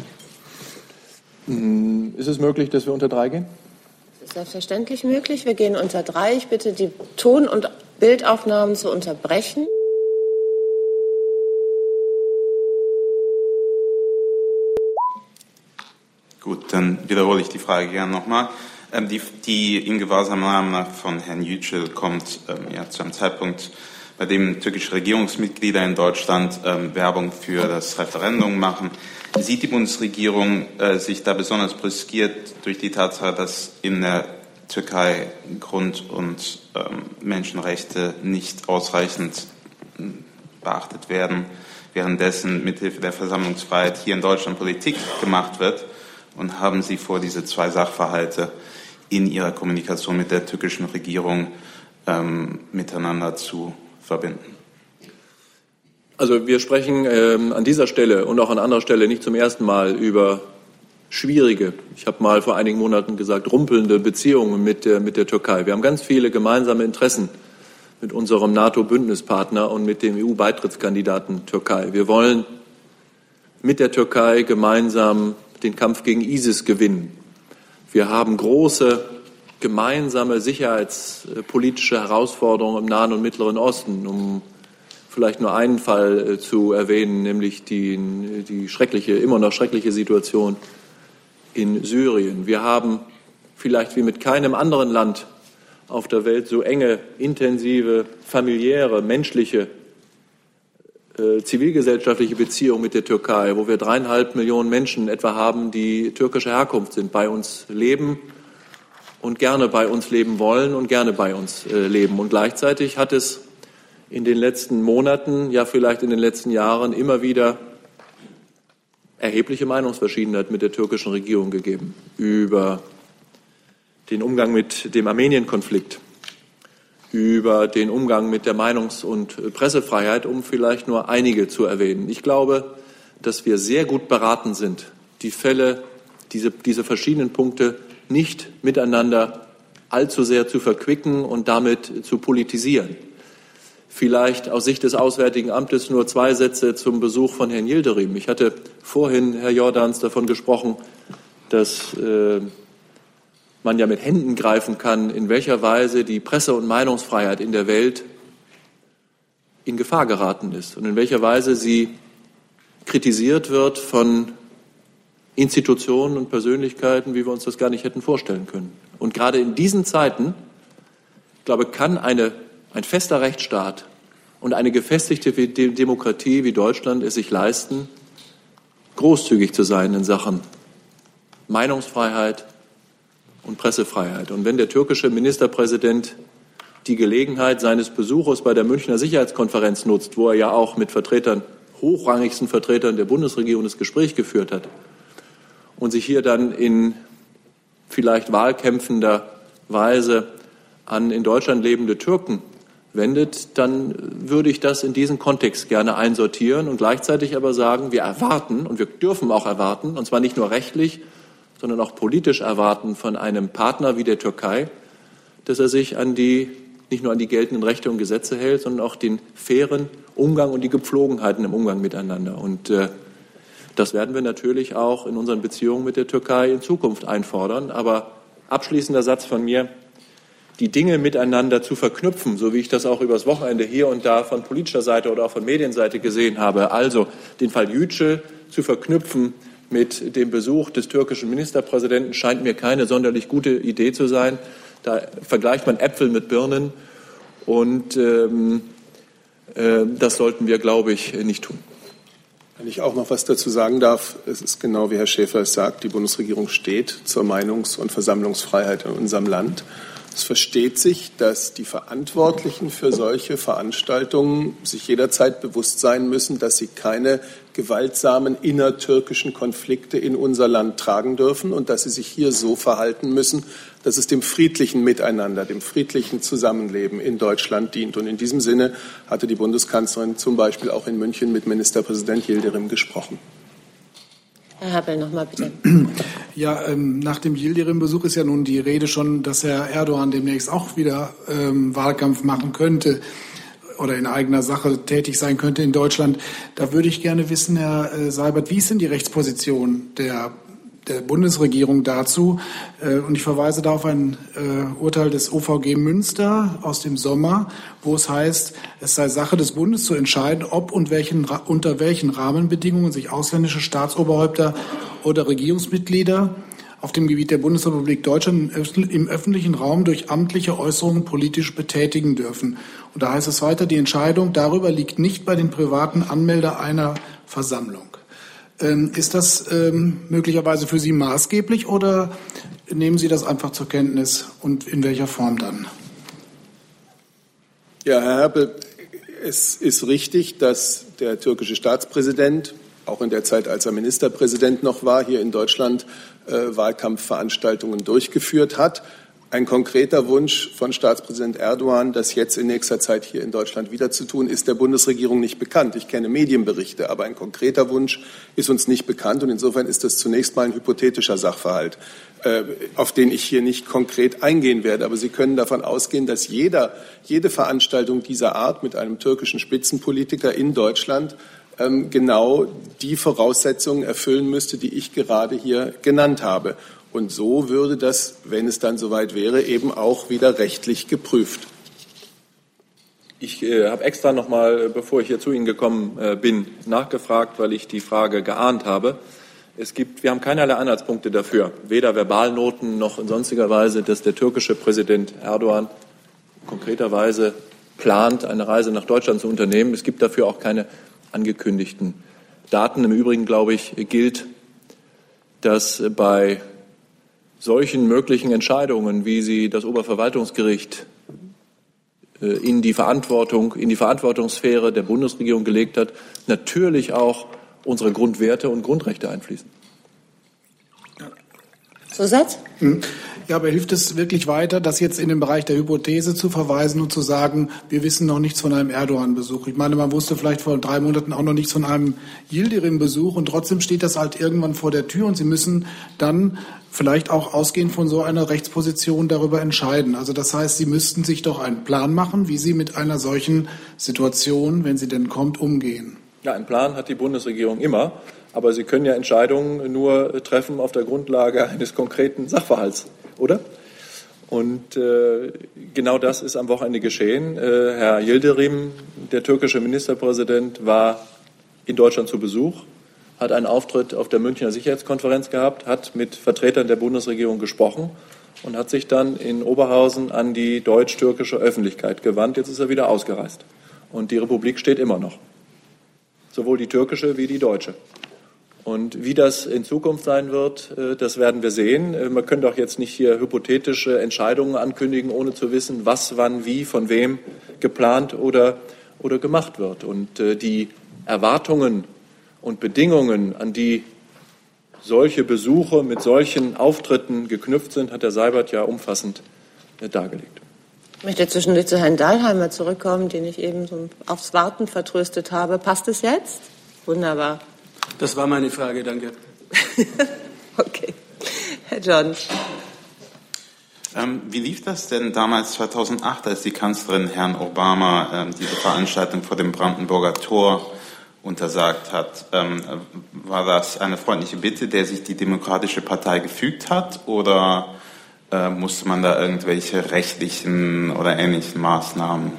Hm, ist es möglich, dass wir unter drei gehen? Das ist selbstverständlich möglich. Wir gehen unter drei. Ich bitte, die Ton- und Bildaufnahmen zu unterbrechen. Gut, dann wiederhole ich die Frage gerne nochmal. Ähm, die, die Ingewahrsamnahme von Herrn Yücel kommt ähm, ja, zu einem Zeitpunkt, bei dem türkische Regierungsmitglieder in Deutschland ähm, Werbung für das Referendum machen. Sieht die Bundesregierung äh, sich da besonders brüskiert durch die Tatsache, dass in der Türkei Grund- und ähm, Menschenrechte nicht ausreichend hm, beachtet werden, währenddessen mithilfe der Versammlungsfreiheit hier in Deutschland Politik gemacht wird? Und haben Sie vor, diese zwei Sachverhalte in Ihrer Kommunikation mit der türkischen Regierung ähm, miteinander zu verbinden? Also wir sprechen ähm, an dieser Stelle und auch an anderer Stelle nicht zum ersten Mal über schwierige, ich habe mal vor einigen Monaten gesagt, rumpelnde Beziehungen mit der, mit der Türkei. Wir haben ganz viele gemeinsame Interessen mit unserem NATO-Bündnispartner und mit dem EU-Beitrittskandidaten Türkei. Wir wollen mit der Türkei gemeinsam den Kampf gegen ISIS gewinnen. Wir haben große gemeinsame sicherheitspolitische Herausforderungen im Nahen und Mittleren Osten, um vielleicht nur einen Fall äh, zu erwähnen, nämlich die, die schreckliche, immer noch schreckliche Situation in Syrien. Wir haben vielleicht wie mit keinem anderen Land auf der Welt so enge, intensive, familiäre, menschliche, zivilgesellschaftliche Beziehungen mit der Türkei, wo wir dreieinhalb Millionen Menschen etwa haben, die türkischer Herkunft sind, bei uns leben und gerne bei uns leben wollen und gerne bei uns äh, leben. Und gleichzeitig hat es in den letzten Monaten, ja vielleicht in den letzten Jahren immer wieder erhebliche Meinungsverschiedenheit mit der türkischen Regierung gegeben über den Umgang mit dem Armenien-Konflikt, über den Umgang mit der Meinungs- und Pressefreiheit, um vielleicht nur einige zu erwähnen. Ich glaube, dass wir sehr gut beraten sind, die Fälle, diese, diese verschiedenen Punkte nicht miteinander allzu sehr zu verquicken und damit zu politisieren. Vielleicht aus Sicht des Auswärtigen Amtes nur zwei Sätze zum Besuch von Herrn Yildirim. Ich hatte vorhin, Herr Jordans, davon gesprochen, dass äh, man ja mit Händen greifen kann, in welcher Weise die Presse- und Meinungsfreiheit in der Welt in Gefahr geraten ist und in welcher Weise sie kritisiert wird von Institutionen und Persönlichkeiten, wie wir uns das gar nicht hätten vorstellen können. Und gerade in diesen Zeiten, ich glaube, kann eine, ein fester Rechtsstaat und eine gefestigte Demokratie wie Deutschland es sich leisten, großzügig zu sein in Sachen Meinungsfreiheit und Pressefreiheit. Und wenn der türkische Ministerpräsident die Gelegenheit seines Besuches bei der Münchner Sicherheitskonferenz nutzt, wo er ja auch mit Vertretern, hochrangigsten Vertretern der Bundesregierung das Gespräch geführt hat und sich hier dann in vielleicht wahlkämpfender Weise an in Deutschland lebende Türken wendet, dann würde ich das in diesen Kontext gerne einsortieren und gleichzeitig aber sagen, wir erwarten und wir dürfen auch erwarten, und zwar nicht nur rechtlich, sondern auch politisch erwarten von einem Partner wie der Türkei, dass er sich an die, nicht nur an die geltenden Rechte und Gesetze hält, sondern auch den fairen Umgang und die Gepflogenheiten im Umgang miteinander. Und äh, das werden wir natürlich auch in unseren Beziehungen mit der Türkei in Zukunft einfordern. Aber abschließender Satz von mir die Dinge miteinander zu verknüpfen, so wie ich das auch übers Wochenende hier und da von politischer Seite oder auch von Medienseite gesehen habe. Also den Fall Yücel zu verknüpfen mit dem Besuch des türkischen Ministerpräsidenten scheint mir keine sonderlich gute Idee zu sein. Da vergleicht man Äpfel mit Birnen und ähm, äh, das sollten wir, glaube ich, nicht tun. Wenn ich auch noch was dazu sagen darf, es ist genau wie Herr Schäfer es sagt, die Bundesregierung steht zur Meinungs- und Versammlungsfreiheit in unserem Land. Es versteht sich, dass die Verantwortlichen für solche Veranstaltungen sich jederzeit bewusst sein müssen, dass sie keine gewaltsamen innertürkischen Konflikte in unser Land tragen dürfen und dass sie sich hier so verhalten müssen, dass es dem friedlichen Miteinander, dem friedlichen Zusammenleben in Deutschland dient. Und in diesem Sinne hatte die Bundeskanzlerin zum Beispiel auch in München mit Ministerpräsident Yildirim gesprochen. Herr Happel, nochmal bitte. Ja, ähm, nach dem Yildirim-Besuch ist ja nun die Rede schon, dass Herr Erdogan demnächst auch wieder ähm, Wahlkampf machen könnte oder in eigener Sache tätig sein könnte in Deutschland. Da würde ich gerne wissen, Herr äh, Seibert, wie ist denn die Rechtsposition der der Bundesregierung dazu. Äh, und ich verweise da auf ein äh, Urteil des OVG Münster aus dem Sommer, wo es heißt, es sei Sache des Bundes zu entscheiden, ob und welchen, unter welchen Rahmenbedingungen sich ausländische Staatsoberhäupter oder Regierungsmitglieder auf dem Gebiet der Bundesrepublik Deutschland im öffentlichen Raum durch amtliche Äußerungen politisch betätigen dürfen. Und da heißt es weiter, die Entscheidung darüber liegt nicht bei den privaten Anmelder einer Versammlung. Ähm, ist das ähm, möglicherweise für Sie maßgeblich oder nehmen Sie das einfach zur Kenntnis und in welcher Form dann? Ja, Herr Herpel, es ist richtig, dass der türkische Staatspräsident auch in der Zeit, als er Ministerpräsident noch war, hier in Deutschland Wahlkampfveranstaltungen durchgeführt hat. Ein konkreter Wunsch von Staatspräsident Erdogan, das jetzt in nächster Zeit hier in Deutschland wieder zu tun, ist der Bundesregierung nicht bekannt. Ich kenne Medienberichte, aber ein konkreter Wunsch ist uns nicht bekannt. Und insofern ist das zunächst mal ein hypothetischer Sachverhalt, äh, auf den ich hier nicht konkret eingehen werde. Aber Sie können davon ausgehen, dass jeder, jede Veranstaltung dieser Art mit einem türkischen Spitzenpolitiker in Deutschland genau die Voraussetzungen erfüllen müsste, die ich gerade hier genannt habe. Und so würde das, wenn es dann soweit wäre, eben auch wieder rechtlich geprüft. Ich äh, habe extra noch mal, bevor ich hier zu Ihnen gekommen äh, bin, nachgefragt, weil ich die Frage geahnt habe. Es gibt, wir haben keinerlei Anhaltspunkte dafür, weder Verbalnoten noch in sonstiger Weise, dass der türkische Präsident Erdogan konkreterweise plant, eine Reise nach Deutschland zu unternehmen. Es gibt dafür auch keine angekündigten Daten. Im Übrigen, glaube ich, gilt, dass bei solchen möglichen Entscheidungen, wie sie das Oberverwaltungsgericht äh, in die Verantwortung, in die Verantwortungssphäre der Bundesregierung gelegt hat, natürlich auch unsere Grundwerte und Grundrechte einfließen. Zusatz? Hm. Ja, aber hilft es wirklich weiter, das jetzt in den Bereich der Hypothese zu verweisen und zu sagen, wir wissen noch nichts von einem Erdogan-Besuch? Ich meine, man wusste vielleicht vor drei Monaten auch noch nichts von einem Yildirim-Besuch und trotzdem steht das halt irgendwann vor der Tür und Sie müssen dann vielleicht auch ausgehend von so einer Rechtsposition darüber entscheiden. Also das heißt, Sie müssten sich doch einen Plan machen, wie Sie mit einer solchen Situation, wenn sie denn kommt, umgehen. Ja, einen Plan hat die Bundesregierung immer, aber Sie können ja Entscheidungen nur treffen auf der Grundlage eines konkreten Sachverhalts, oder? Und äh, genau das ist am Wochenende geschehen. Äh, Herr Yildirim, der türkische Ministerpräsident, war in Deutschland zu Besuch hat einen Auftritt auf der Münchner Sicherheitskonferenz gehabt, hat mit Vertretern der Bundesregierung gesprochen und hat sich dann in Oberhausen an die deutsch-türkische Öffentlichkeit gewandt. Jetzt ist er wieder ausgereist. Und die Republik steht immer noch. Sowohl die türkische wie die deutsche. Und wie das in Zukunft sein wird, äh, das werden wir sehen. Äh, man könnte auch jetzt nicht hier hypothetische Entscheidungen ankündigen, ohne zu wissen, was, wann, wie, von wem geplant oder, oder gemacht wird. Und äh, die Erwartungen und Bedingungen, an die solche Besuche mit solchen Auftritten geknüpft sind, hat Herr Seibert ja umfassend dargelegt. Ich möchte zwischendurch zu Herrn Dahlheimer zurückkommen, den ich eben so aufs Warten vertröstet habe. Passt es jetzt? Wunderbar. Das war meine Frage, danke. *laughs* okay. Herr John. Ähm, wie lief das denn damals 2008, als die Kanzlerin Herrn Obama ähm, diese Veranstaltung vor dem Brandenburger Tor untersagt hat? Ähm, war das eine freundliche Bitte, der sich die Demokratische Partei gefügt hat, oder äh, musste man da irgendwelche rechtlichen oder ähnlichen Maßnahmen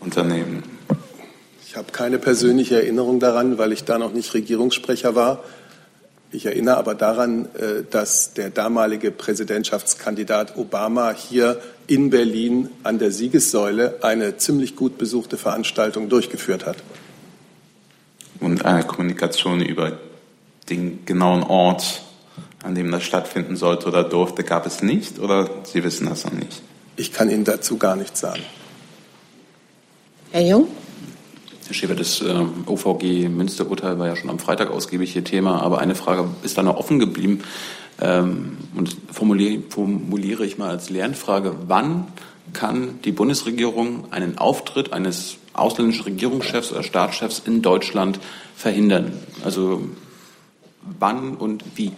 unternehmen? Ich habe keine persönliche Erinnerung daran, weil ich da noch nicht Regierungssprecher war. Ich erinnere aber daran, äh, dass der damalige Präsidentschaftskandidat Obama hier in Berlin an der Siegessäule eine ziemlich gut besuchte Veranstaltung durchgeführt hat. Und eine Kommunikation über den genauen Ort, an dem das stattfinden sollte oder durfte, gab es nicht? Oder Sie wissen das noch nicht? Ich kann Ihnen dazu gar nichts sagen. Herr Jung? Herr Schäfer, das äh, OVG Münsterurteil war ja schon am Freitag ausgiebig hier Thema, aber eine Frage ist da noch offen geblieben ähm, und formuliere ich mal als Lernfrage, wann kann die Bundesregierung einen Auftritt eines ausländischen Regierungschefs oder Staatschefs in Deutschland verhindern? Also wann und wie?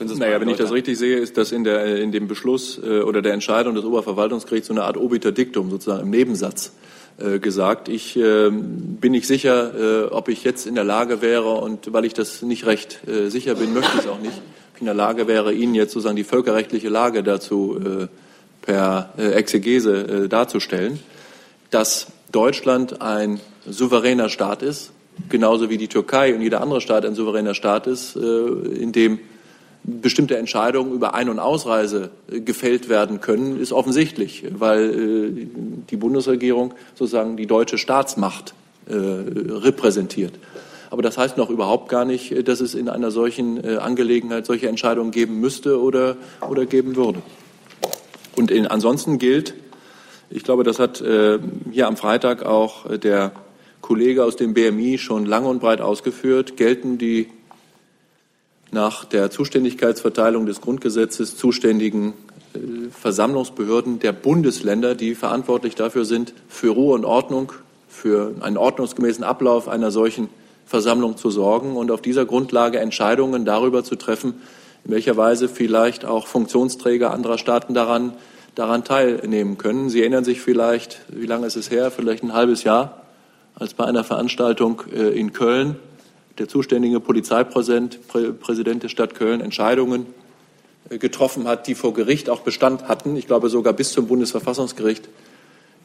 Naja, wenn ich das richtig sehe, ist das in, der, in dem Beschluss äh, oder der Entscheidung des Oberverwaltungsgerichts so eine Art obiter Dictum, sozusagen im Nebensatz äh, gesagt. Ich äh, bin nicht sicher, äh, ob ich jetzt in der Lage wäre, und weil ich das nicht recht äh, sicher bin, möchte ich es auch nicht, in der Lage wäre, Ihnen jetzt sozusagen die völkerrechtliche Lage dazu äh, per Exegese darzustellen, dass Deutschland ein souveräner Staat ist, genauso wie die Türkei und jeder andere Staat ein souveräner Staat ist, in dem bestimmte Entscheidungen über Ein- und Ausreise äh, gefällt werden können, ist offensichtlich, weil äh, die Bundesregierung sozusagen die deutsche Staatsmacht äh, repräsentiert. Aber das heißt noch überhaupt gar nicht, dass es in einer solchen Angelegenheit solche Entscheidungen geben müsste oder, oder geben würde. Und in, ansonsten gilt, ich glaube, das hat hier am Freitag auch der Kollege aus dem BMI schon lang und breit ausgeführt, gelten die nach der Zuständigkeitsverteilung des Grundgesetzes zuständigen äh, Versammlungsbehörden der Bundesländer, die verantwortlich dafür sind, für Ruhe und Ordnung, für einen ordnungsgemäßen Ablauf einer solchen Versammlung zu sorgen und auf dieser Grundlage Entscheidungen darüber zu treffen, in welcher Weise vielleicht auch Funktionsträger anderer Staaten daran, daran teilnehmen können. Sie erinnern sich vielleicht, wie lange ist es her? Vielleicht ein halbes Jahr, als bei einer Veranstaltung äh, in Köln der zuständige Polizeipräsident der Stadt Köln Entscheidungen äh, getroffen hat, die vor Gericht auch Bestand hatten, ich glaube sogar bis zum Bundesverfassungsgericht,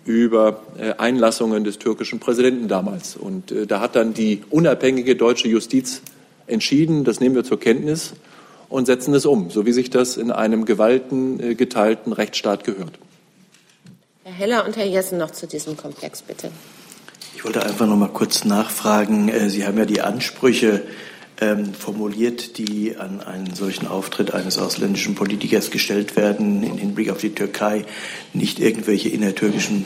über äh, Einlassungen des türkischen Präsidenten damals. Und äh, da hat dann die unabhängige deutsche Justiz entschieden, das nehmen wir zur Kenntnis und setzen es um, so wie sich das in einem gewaltengeteilten Rechtsstaat gehört. Herr Heller und Herr Jessen noch zu diesem Komplex, bitte. Ich wollte einfach noch mal kurz nachfragen. Äh, Sie haben ja die Ansprüche ähm, formuliert, die an einen solchen Auftritt eines ausländischen Politikers gestellt werden, im Hinblick auf die Türkei, nicht irgendwelche innertürkischen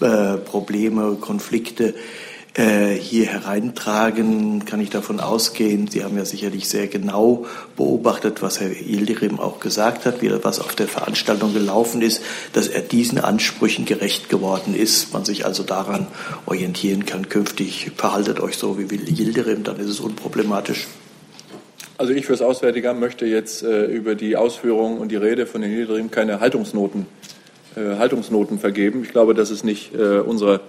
äh, Probleme, Konflikte hier hereintragen, kann ich davon ausgehen. Sie haben ja sicherlich sehr genau beobachtet, was Herr Yildirim auch gesagt hat, wie was auf der Veranstaltung gelaufen ist, dass er diesen Ansprüchen gerecht geworden ist, man sich also daran orientieren kann, künftig verhaltet euch so wie Yildirim, dann ist es unproblematisch. Also ich fürs Auswärtige Amt möchte jetzt äh, über die Ausführungen und die Rede von Herrn Yildirim keine Haltungsnoten, äh, Haltungsnoten vergeben. Ich glaube, das ist nicht äh, unsere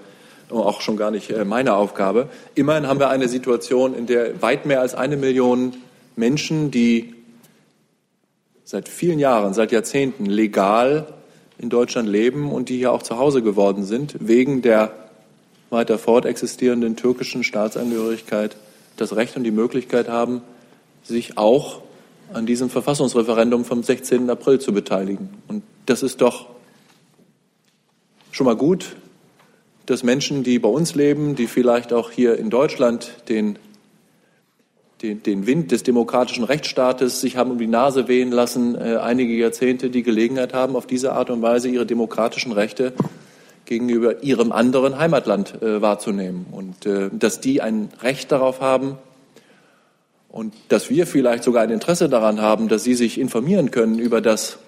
auch schon gar nicht äh, meine Aufgabe. Immerhin haben wir eine Situation, in der weit mehr als eine Million Menschen, die seit vielen Jahren, seit Jahrzehnten legal in Deutschland leben und die hier auch zu Hause geworden sind, wegen der weiter fort existierenden türkischen Staatsangehörigkeit das Recht und die Möglichkeit haben, sich auch an diesem Verfassungsreferendum vom 16. April zu beteiligen. Und das ist doch schon mal gut, dass Menschen, die bei uns leben, die vielleicht auch hier in Deutschland den, den, den Wind des demokratischen Rechtsstaates sich haben um die Nase wehen lassen, äh, einige Jahrzehnte die Gelegenheit haben, auf diese Art und Weise ihre demokratischen Rechte gegenüber ihrem anderen Heimatland äh, wahrzunehmen. Und äh, dass die ein Recht darauf haben und dass wir vielleicht sogar ein Interesse daran haben, dass sie sich informieren können über das,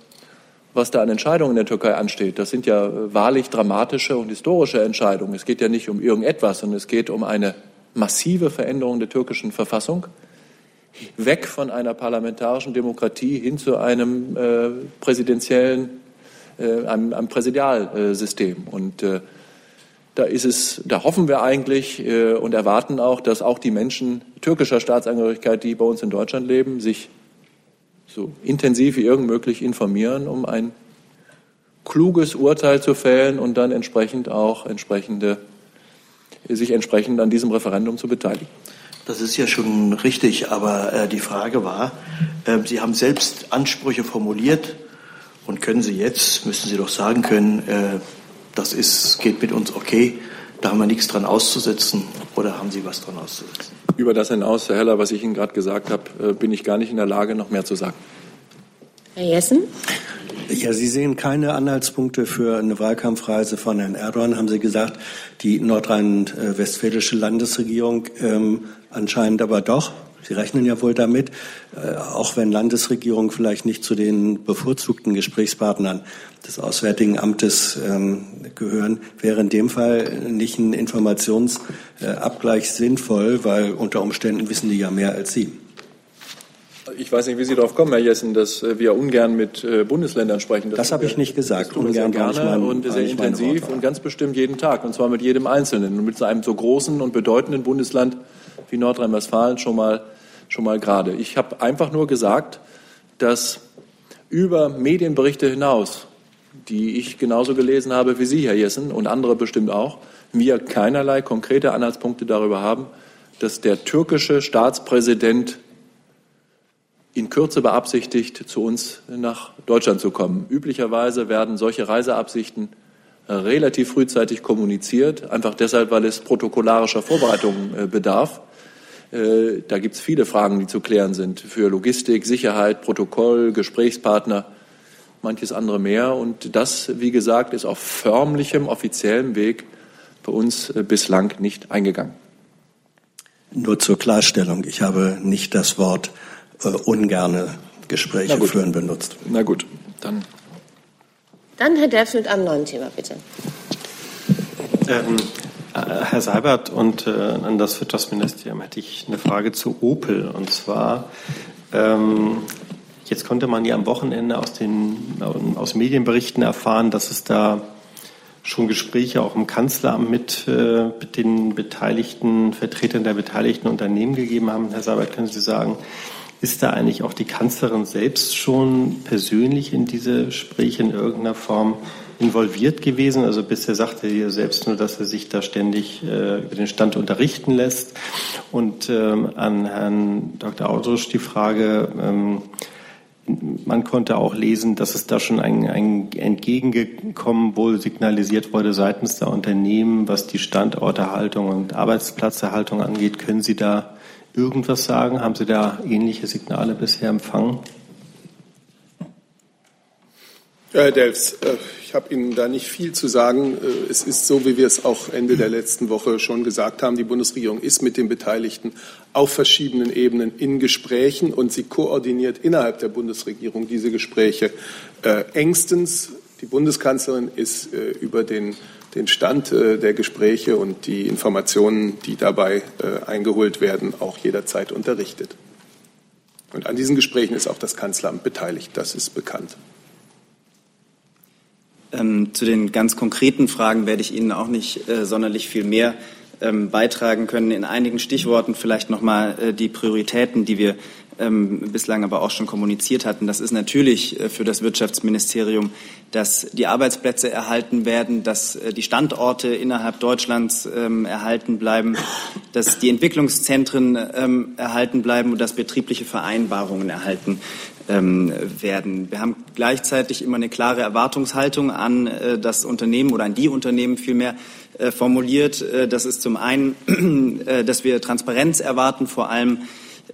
was da an Entscheidungen in der Türkei ansteht. Das sind ja äh, wahrlich dramatische und historische Entscheidungen. Es geht ja nicht um irgendetwas, sondern es geht um eine massive Veränderung der türkischen Verfassung, weg von einer parlamentarischen Demokratie hin zu einem äh, präsidentiellen äh, einem, einem Präsidialsystem. Und äh, da ist es, da hoffen wir eigentlich äh, und erwarten auch, dass auch die Menschen türkischer Staatsangehörigkeit, die bei uns in Deutschland leben, sich so intensiv wie irgend möglich informieren, um ein kluges Urteil zu fällen und dann entsprechend auch entsprechende, sich entsprechend an diesem Referendum zu beteiligen. Das ist ja schon richtig, aber äh, die Frage war, äh, Sie haben selbst Ansprüche formuliert und können Sie jetzt, müssen Sie doch sagen können, äh, das ist, geht mit uns okay, da haben wir nichts dran auszusetzen oder haben Sie was dran auszusetzen? Über das hinaus, Herr Heller, was ich Ihnen gerade gesagt habe, äh, bin ich gar nicht in der Lage, noch mehr zu sagen. Herr Jessen? Ja, Sie sehen keine Anhaltspunkte für eine Wahlkampfreise von Herrn Erdogan, haben Sie gesagt. Die nordrhein-westfälische Landesregierung ähm, anscheinend aber doch. Sie rechnen ja wohl damit, äh, auch wenn Landesregierungen vielleicht nicht zu den bevorzugten Gesprächspartnern des Auswärtigen Amtes ähm, gehören, wäre in dem Fall nicht ein Informationsabgleich sinnvoll, weil unter Umständen wissen die ja mehr als Sie. Ich weiß nicht, wie Sie darauf kommen, Herr Jessen, dass äh, wir ungern mit äh, Bundesländern sprechen. Das, das habe ich nicht gesagt. Ungern sehr gerne mein, und sehr intensiv und ganz bestimmt jeden Tag, und zwar mit jedem Einzelnen und mit einem so großen und bedeutenden Bundesland wie Nordrhein-Westfalen schon mal schon mal gerade. Ich habe einfach nur gesagt, dass über Medienberichte hinaus, die ich genauso gelesen habe wie Sie, Herr Jessen, und andere bestimmt auch, wir keinerlei konkrete Anhaltspunkte darüber haben, dass der türkische Staatspräsident in Kürze beabsichtigt, zu uns nach Deutschland zu kommen. Üblicherweise werden solche Reiseabsichten äh, relativ frühzeitig kommuniziert, einfach deshalb, weil es protokollarischer Vorbereitungen äh, bedarf. Äh, da gibt es viele Fragen, die zu klären sind für Logistik, Sicherheit, Protokoll, Gesprächspartner, manches andere mehr. Und das, wie gesagt, ist auf förmlichem, offiziellem Weg bei uns äh, bislang nicht eingegangen. Nur zur Klarstellung, ich habe nicht das Wort äh, ungerne Gespräche führen benutzt. Na gut, dann. Dann Herr Delf mit einem neuen Thema, bitte. Ähm, äh, Herr Seibert und äh, an das Wirtschaftsministerium hätte ich eine Frage zu Opel. Und zwar, ähm, jetzt konnte man ja am Wochenende aus den aus Medienberichten erfahren, dass es da schon Gespräche auch im Kanzleramt mit, äh, mit den beteiligten Vertretern der beteiligten Unternehmen gegeben haben. Herr Seibert, können Sie sagen, ist da eigentlich auch die Kanzlerin selbst schon persönlich in diese Gespräche in irgendeiner Form involviert gewesen. Also bisher sagte er selbst nur, dass er sich da ständig äh, über den Stand unterrichten lässt. Und ähm, an Herrn Dr. Audusch die Frage, ähm, man konnte auch lesen, dass es da schon ein, ein Entgegengekommen wohl signalisiert wurde seitens der Unternehmen, was die Standorterhaltung und Arbeitsplatzerhaltung angeht. Können Sie da irgendwas sagen? Haben Sie da ähnliche Signale bisher empfangen? Herr Delfs, äh, ich habe Ihnen da nicht viel zu sagen. Äh, es ist so, wie wir es auch Ende der letzten Woche schon gesagt haben. Die Bundesregierung ist mit den Beteiligten auf verschiedenen Ebenen in Gesprächen und sie koordiniert innerhalb der Bundesregierung diese Gespräche äh, engstens. Die Bundeskanzlerin ist über den, den Stand der Gespräche und die Informationen, die dabei eingeholt werden, auch jederzeit unterrichtet. Und an diesen Gesprächen ist auch das Kanzleramt beteiligt. Das ist bekannt. Ähm, zu den ganz konkreten Fragen werde ich Ihnen auch nicht äh, sonderlich viel mehr ähm, beitragen können. In einigen Stichworten vielleicht nochmal äh, die Prioritäten, die wir ähm, bislang aber auch schon kommuniziert hatten. Das ist natürlich äh, für das Wirtschaftsministerium, dass die Arbeitsplätze erhalten werden, dass äh, die Standorte innerhalb Deutschlands ähm, erhalten bleiben, dass die Entwicklungszentren ähm, erhalten bleiben und dass betriebliche Vereinbarungen erhalten ähm, werden. Wir haben gleichzeitig immer eine klare Erwartungshaltung an äh, das Unternehmen oder an die Unternehmen vielmehr äh, formuliert. Äh, das ist zum einen, *clears throat* äh, dass wir Transparenz erwarten, vor allem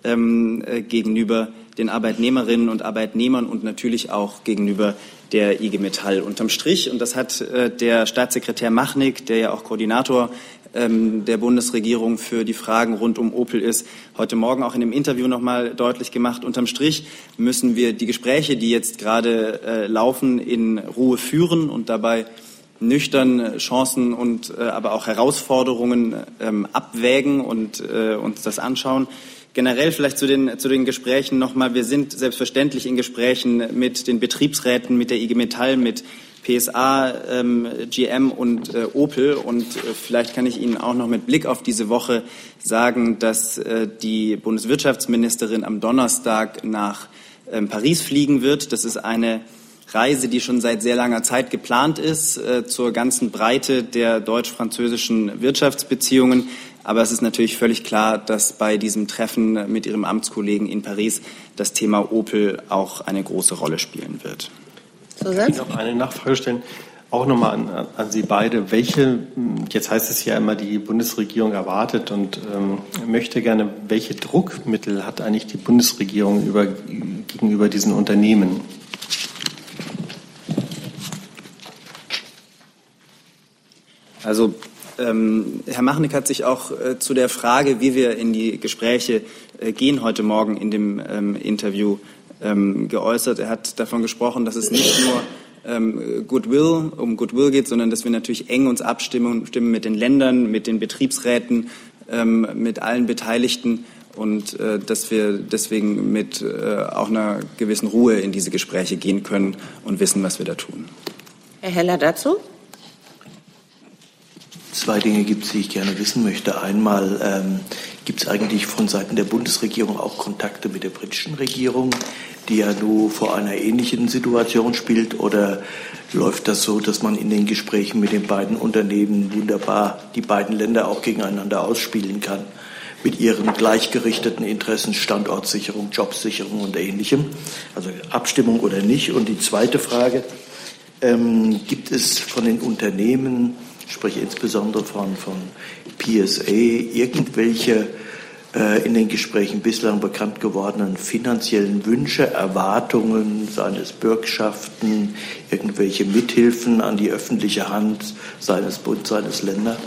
ähm, äh, gegenüber den Arbeitnehmerinnen und Arbeitnehmern und natürlich auch gegenüber der IG Metall unterm Strich. Und das hat äh, der Staatssekretär Machnik, der ja auch Koordinator ähm, der Bundesregierung für die Fragen rund um Opel ist, heute Morgen auch in dem Interview noch mal deutlich gemacht. Unterm Strich müssen wir die Gespräche, die jetzt gerade äh, laufen, in Ruhe führen und dabei nüchtern Chancen und äh, aber auch Herausforderungen ähm, abwägen und äh, uns das anschauen. Generell vielleicht zu den, zu den Gesprächen nochmal. Wir sind selbstverständlich in Gesprächen mit den Betriebsräten, mit der IG Metall, mit PSA, ähm, GM und äh, Opel. Und äh, vielleicht kann ich Ihnen auch noch mit Blick auf diese Woche sagen, dass äh, die Bundeswirtschaftsministerin am Donnerstag nach ähm, Paris fliegen wird. Das ist eine Reise, die schon seit sehr langer Zeit geplant ist, äh, zur ganzen Breite der deutsch-französischen Wirtschaftsbeziehungen. Aber es ist natürlich völlig klar, dass bei diesem Treffen mit Ihrem Amtskollegen in Paris das Thema Opel auch eine große Rolle spielen wird. Ich will noch eine Nachfrage stellen, auch nochmal an, an Sie beide. Welche, jetzt heißt es ja immer, die Bundesregierung erwartet und ähm, möchte gerne, welche Druckmittel hat eigentlich die Bundesregierung über, gegenüber diesen Unternehmen? Also ähm, Herr Machnick hat sich auch äh, zu der Frage, wie wir in die Gespräche äh, gehen, heute Morgen in dem ähm, Interview ähm, geäußert. Er hat davon gesprochen, dass es nicht nur ähm, Goodwill, um Goodwill geht, sondern dass wir natürlich eng uns abstimmen stimmen mit den Ländern, mit den Betriebsräten, ähm, mit allen Beteiligten und äh, dass wir deswegen mit äh, auch einer gewissen Ruhe in diese Gespräche gehen können und wissen, was wir da tun. Herr Heller dazu? Zwei Dinge gibt es, die ich gerne wissen möchte. Einmal ähm, gibt es eigentlich von Seiten der Bundesregierung auch Kontakte mit der britischen Regierung, die ja nur vor einer ähnlichen Situation spielt, oder läuft das so, dass man in den Gesprächen mit den beiden Unternehmen wunderbar die beiden Länder auch gegeneinander ausspielen kann? mit ihren gleichgerichteten Interessen, Standortsicherung, Jobsicherung und Ähnlichem. Also Abstimmung oder nicht. Und die zweite Frage, ähm, gibt es von den Unternehmen ich spreche insbesondere von, von PSA, irgendwelche äh, in den Gesprächen bislang bekannt gewordenen finanziellen Wünsche, Erwartungen, seines Bürgschaften, irgendwelche Mithilfen an die öffentliche Hand seines Bund, seines Länder?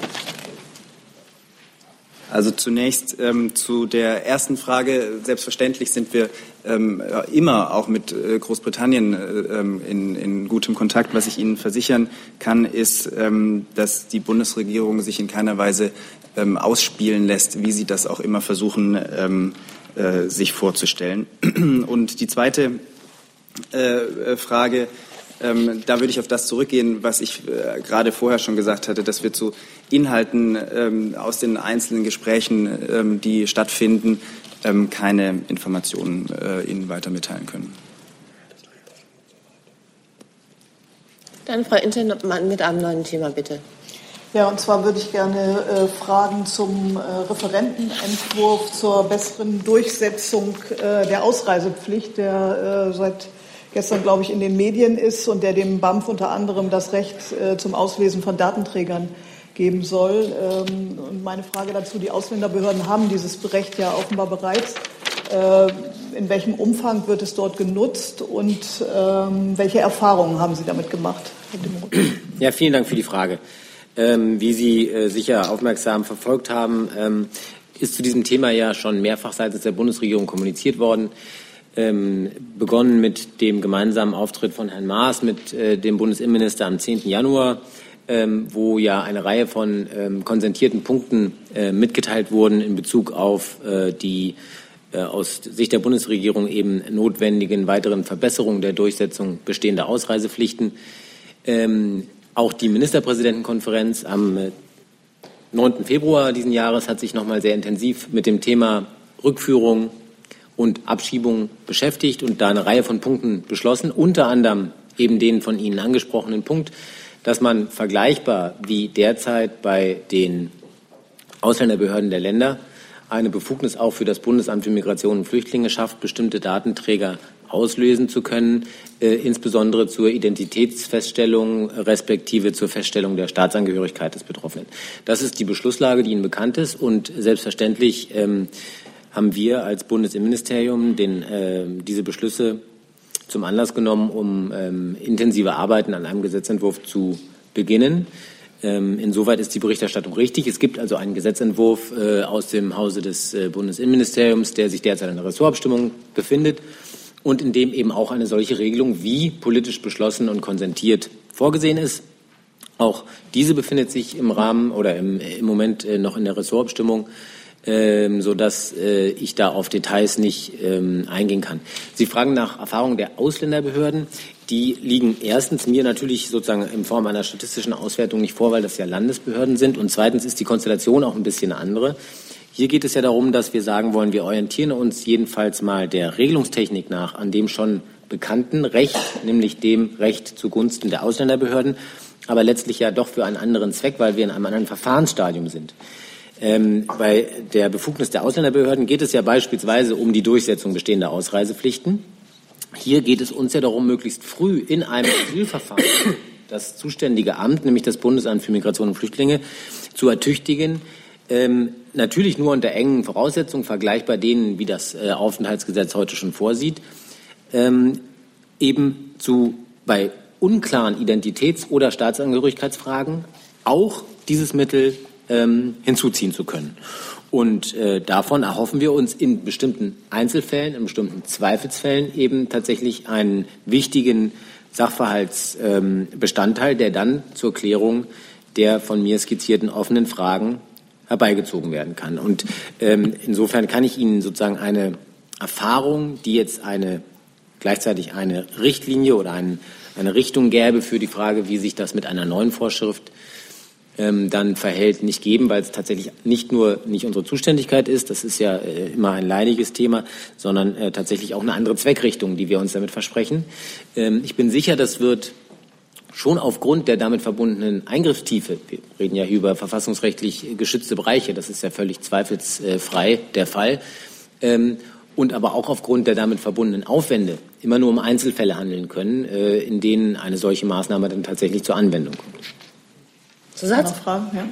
Also zunächst ähm, zu der ersten Frage. Selbstverständlich sind wir ähm, immer auch mit äh, Großbritannien äh, ähm, in, in, gutem Kontakt. Was ich Ihnen versichern kann, ist, ähm, dass die Bundesregierung sich in keiner Weise ähm, ausspielen lässt, wie sie das auch immer versuchen, ähm, äh, sich vorzustellen. *clears throat* Und die zweite äh, Frage ähm, da würde ich auf das zurückgehen, was ich äh, gerade vorher schon gesagt hatte, dass wir zu Inhalten ähm, aus den einzelnen Gesprächen, ähm, die stattfinden, ähm, keine Informationen äh, Ihnen weiter mitteilen können. Dann Frau Intermann mit einem neuen Thema, bitte. Ja, und zwar würde ich gerne äh, Fragen zum äh, Referentenentwurf zur besseren Durchsetzung äh, der Ausreisepflicht, der äh, seit gestern, glaube ich, in den Medien ist und der dem BAMF unter anderem das Recht äh, zum Auslesen von Datenträgern geben soll. Ähm, und meine Frage dazu, die Ausländerbehörden haben dieses Recht ja offenbar bereits. Äh, in welchem Umfang wird es dort genutzt und ähm, welche Erfahrungen haben Sie damit gemacht? Ja, vielen Dank für die Frage. Ähm, wie Sie äh, sicher aufmerksam verfolgt haben, ist zu diesem Thema ja schon mehrfach seitens der Bundesregierung kommuniziert worden ähm, begonnen mit dem gemeinsamen Auftritt von Herrn Maas mit äh, dem Bundesinnenminister am 10. Januar, ähm, wo ja eine Reihe von ähm, konsentierten Punkten äh, mitgeteilt wurden in Bezug auf äh, die äh, aus Sicht der Bundesregierung eben notwendigen weiteren Verbesserungen der Durchsetzung bestehender Ausreisepflichten. Ähm, auch die Ministerpräsidentenkonferenz am 9. Äh, Februar diesen Jahres hat sich noch mal sehr intensiv mit dem Thema Rückführung und Abschiebungen beschäftigt und da eine Reihe von Punkten beschlossen, unter anderem eben den von Ihnen angesprochenen Punkt, dass man vergleichbar wie derzeit bei den Ausländerbehörden der Länder eine Befugnis auch für das Bundesamt für Migration und Flüchtlinge schafft, bestimmte Datenträger auslösen zu können, äh, insbesondere zur Identitätsfeststellung respektive zur Feststellung der Staatsangehörigkeit des Betroffenen. Das ist die Beschlusslage, die Ihnen bekannt ist und selbstverständlich ähm, haben wir als Bundesinnenministerium den, äh, diese Beschlüsse zum Anlass genommen, um ähm, intensive Arbeiten an einem Gesetzentwurf zu beginnen. Ähm, insoweit ist die Berichterstattung richtig. Es gibt also einen Gesetzentwurf äh, aus dem Hause des äh, Bundesinnenministeriums, der sich derzeit in der Ressortabstimmung befindet und in dem eben auch eine solche Regelung wie politisch beschlossen und konsentiert vorgesehen ist. Auch diese befindet sich im Rahmen oder im, im Moment äh, noch in der Ressortabstimmung ähm, sodass äh, ich da auf Details nicht ähm, eingehen kann. Sie fragen nach Erfahrungen der Ausländerbehörden. Die liegen erstens mir natürlich sozusagen in Form einer statistischen Auswertung nicht vor, weil das ja Landesbehörden sind. Und zweitens ist die Konstellation auch ein bisschen andere. Hier geht es ja darum, dass wir sagen wollen, wir orientieren uns jedenfalls mal der Regelungstechnik nach an dem schon bekannten Recht, nämlich dem Recht zugunsten der Ausländerbehörden, aber letztlich ja doch für einen anderen Zweck, weil wir in einem anderen Verfahrensstadium sind. Ähm, bei der Befugnis der Ausländerbehörden geht es ja beispielsweise um die Durchsetzung bestehender Ausreisepflichten. Hier geht es uns ja darum, möglichst früh in einem Asylverfahren das zuständige Amt, nämlich das Bundesamt für Migration und Flüchtlinge, zu ertüchtigen, ähm, natürlich nur unter engen Voraussetzungen, vergleichbar denen, wie das äh, Aufenthaltsgesetz heute schon vorsieht, ähm, eben zu bei unklaren Identitäts- oder Staatsangehörigkeitsfragen auch dieses Mittel ähm, hinzuziehen zu können. Und äh, davon erhoffen wir uns in bestimmten Einzelfällen, in bestimmten Zweifelsfällen eben tatsächlich einen wichtigen Sachverhaltsbestandteil, ähm, der dann zur Klärung der von mir skizzierten offenen Fragen herbeigezogen werden kann. Und ähm, insofern kann ich Ihnen sozusagen eine Erfahrung, die jetzt eine gleichzeitig eine Richtlinie oder ein, eine Richtung gäbe für die Frage, wie sich das mit einer neuen Vorschrift ähm, dann verhält, nicht geben, weil es tatsächlich nicht nur nicht unsere Zuständigkeit ist, das ist ja äh, immer ein leidiges Thema, sondern äh, tatsächlich auch eine andere Zweckrichtung, die wir uns damit versprechen. Ähm, ich bin sicher, das wird schon aufgrund der damit verbundenen Eingriffstiefe, wir reden ja hier über verfassungsrechtlich geschützte Bereiche, das ist ja völlig zweifelsfrei der Fall, ähm, und aber auch aufgrund der damit verbundenen Aufwände immer nur um Einzelfälle handeln können, äh, in denen eine solche Maßnahme dann tatsächlich zur Anwendung kommt. Zusatz? Fragen, ja.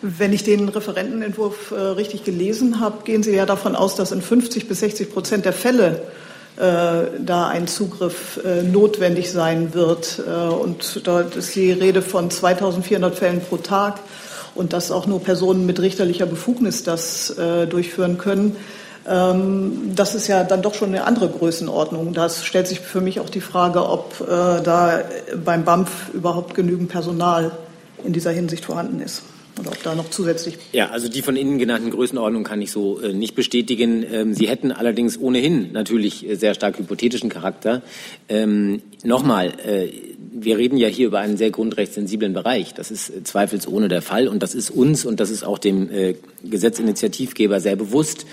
Wenn ich den Referentenentwurf äh, richtig gelesen habe, gehen Sie ja davon aus, dass in 50 bis 60 Prozent der Fälle äh, da ein Zugriff äh, notwendig sein wird. Äh, und dort ist die Rede von 2400 Fällen pro Tag und dass auch nur Personen mit richterlicher Befugnis das durchführen können. Ähm, das ist ja dann doch schon eine andere Größenordnung. Da stellt sich für mich auch die Frage, ob da beim BAMF überhaupt genügend Personal in dieser Hinsicht vorhanden ist. Oder ob da noch zusätzlich. Ja, also die von Ihnen genannten Größenordnungen kann ich so äh, nicht bestätigen. Ähm, Sie hätten allerdings ohnehin natürlich äh, sehr stark hypothetischen Charakter. Ähm, Nochmal, äh, wir reden ja hier über einen sehr grundrechtssensiblen Bereich. Das ist äh, zweifelsohne der Fall und das ist uns und das ist auch dem äh, Gesetzinitiativgeber sehr bewusst.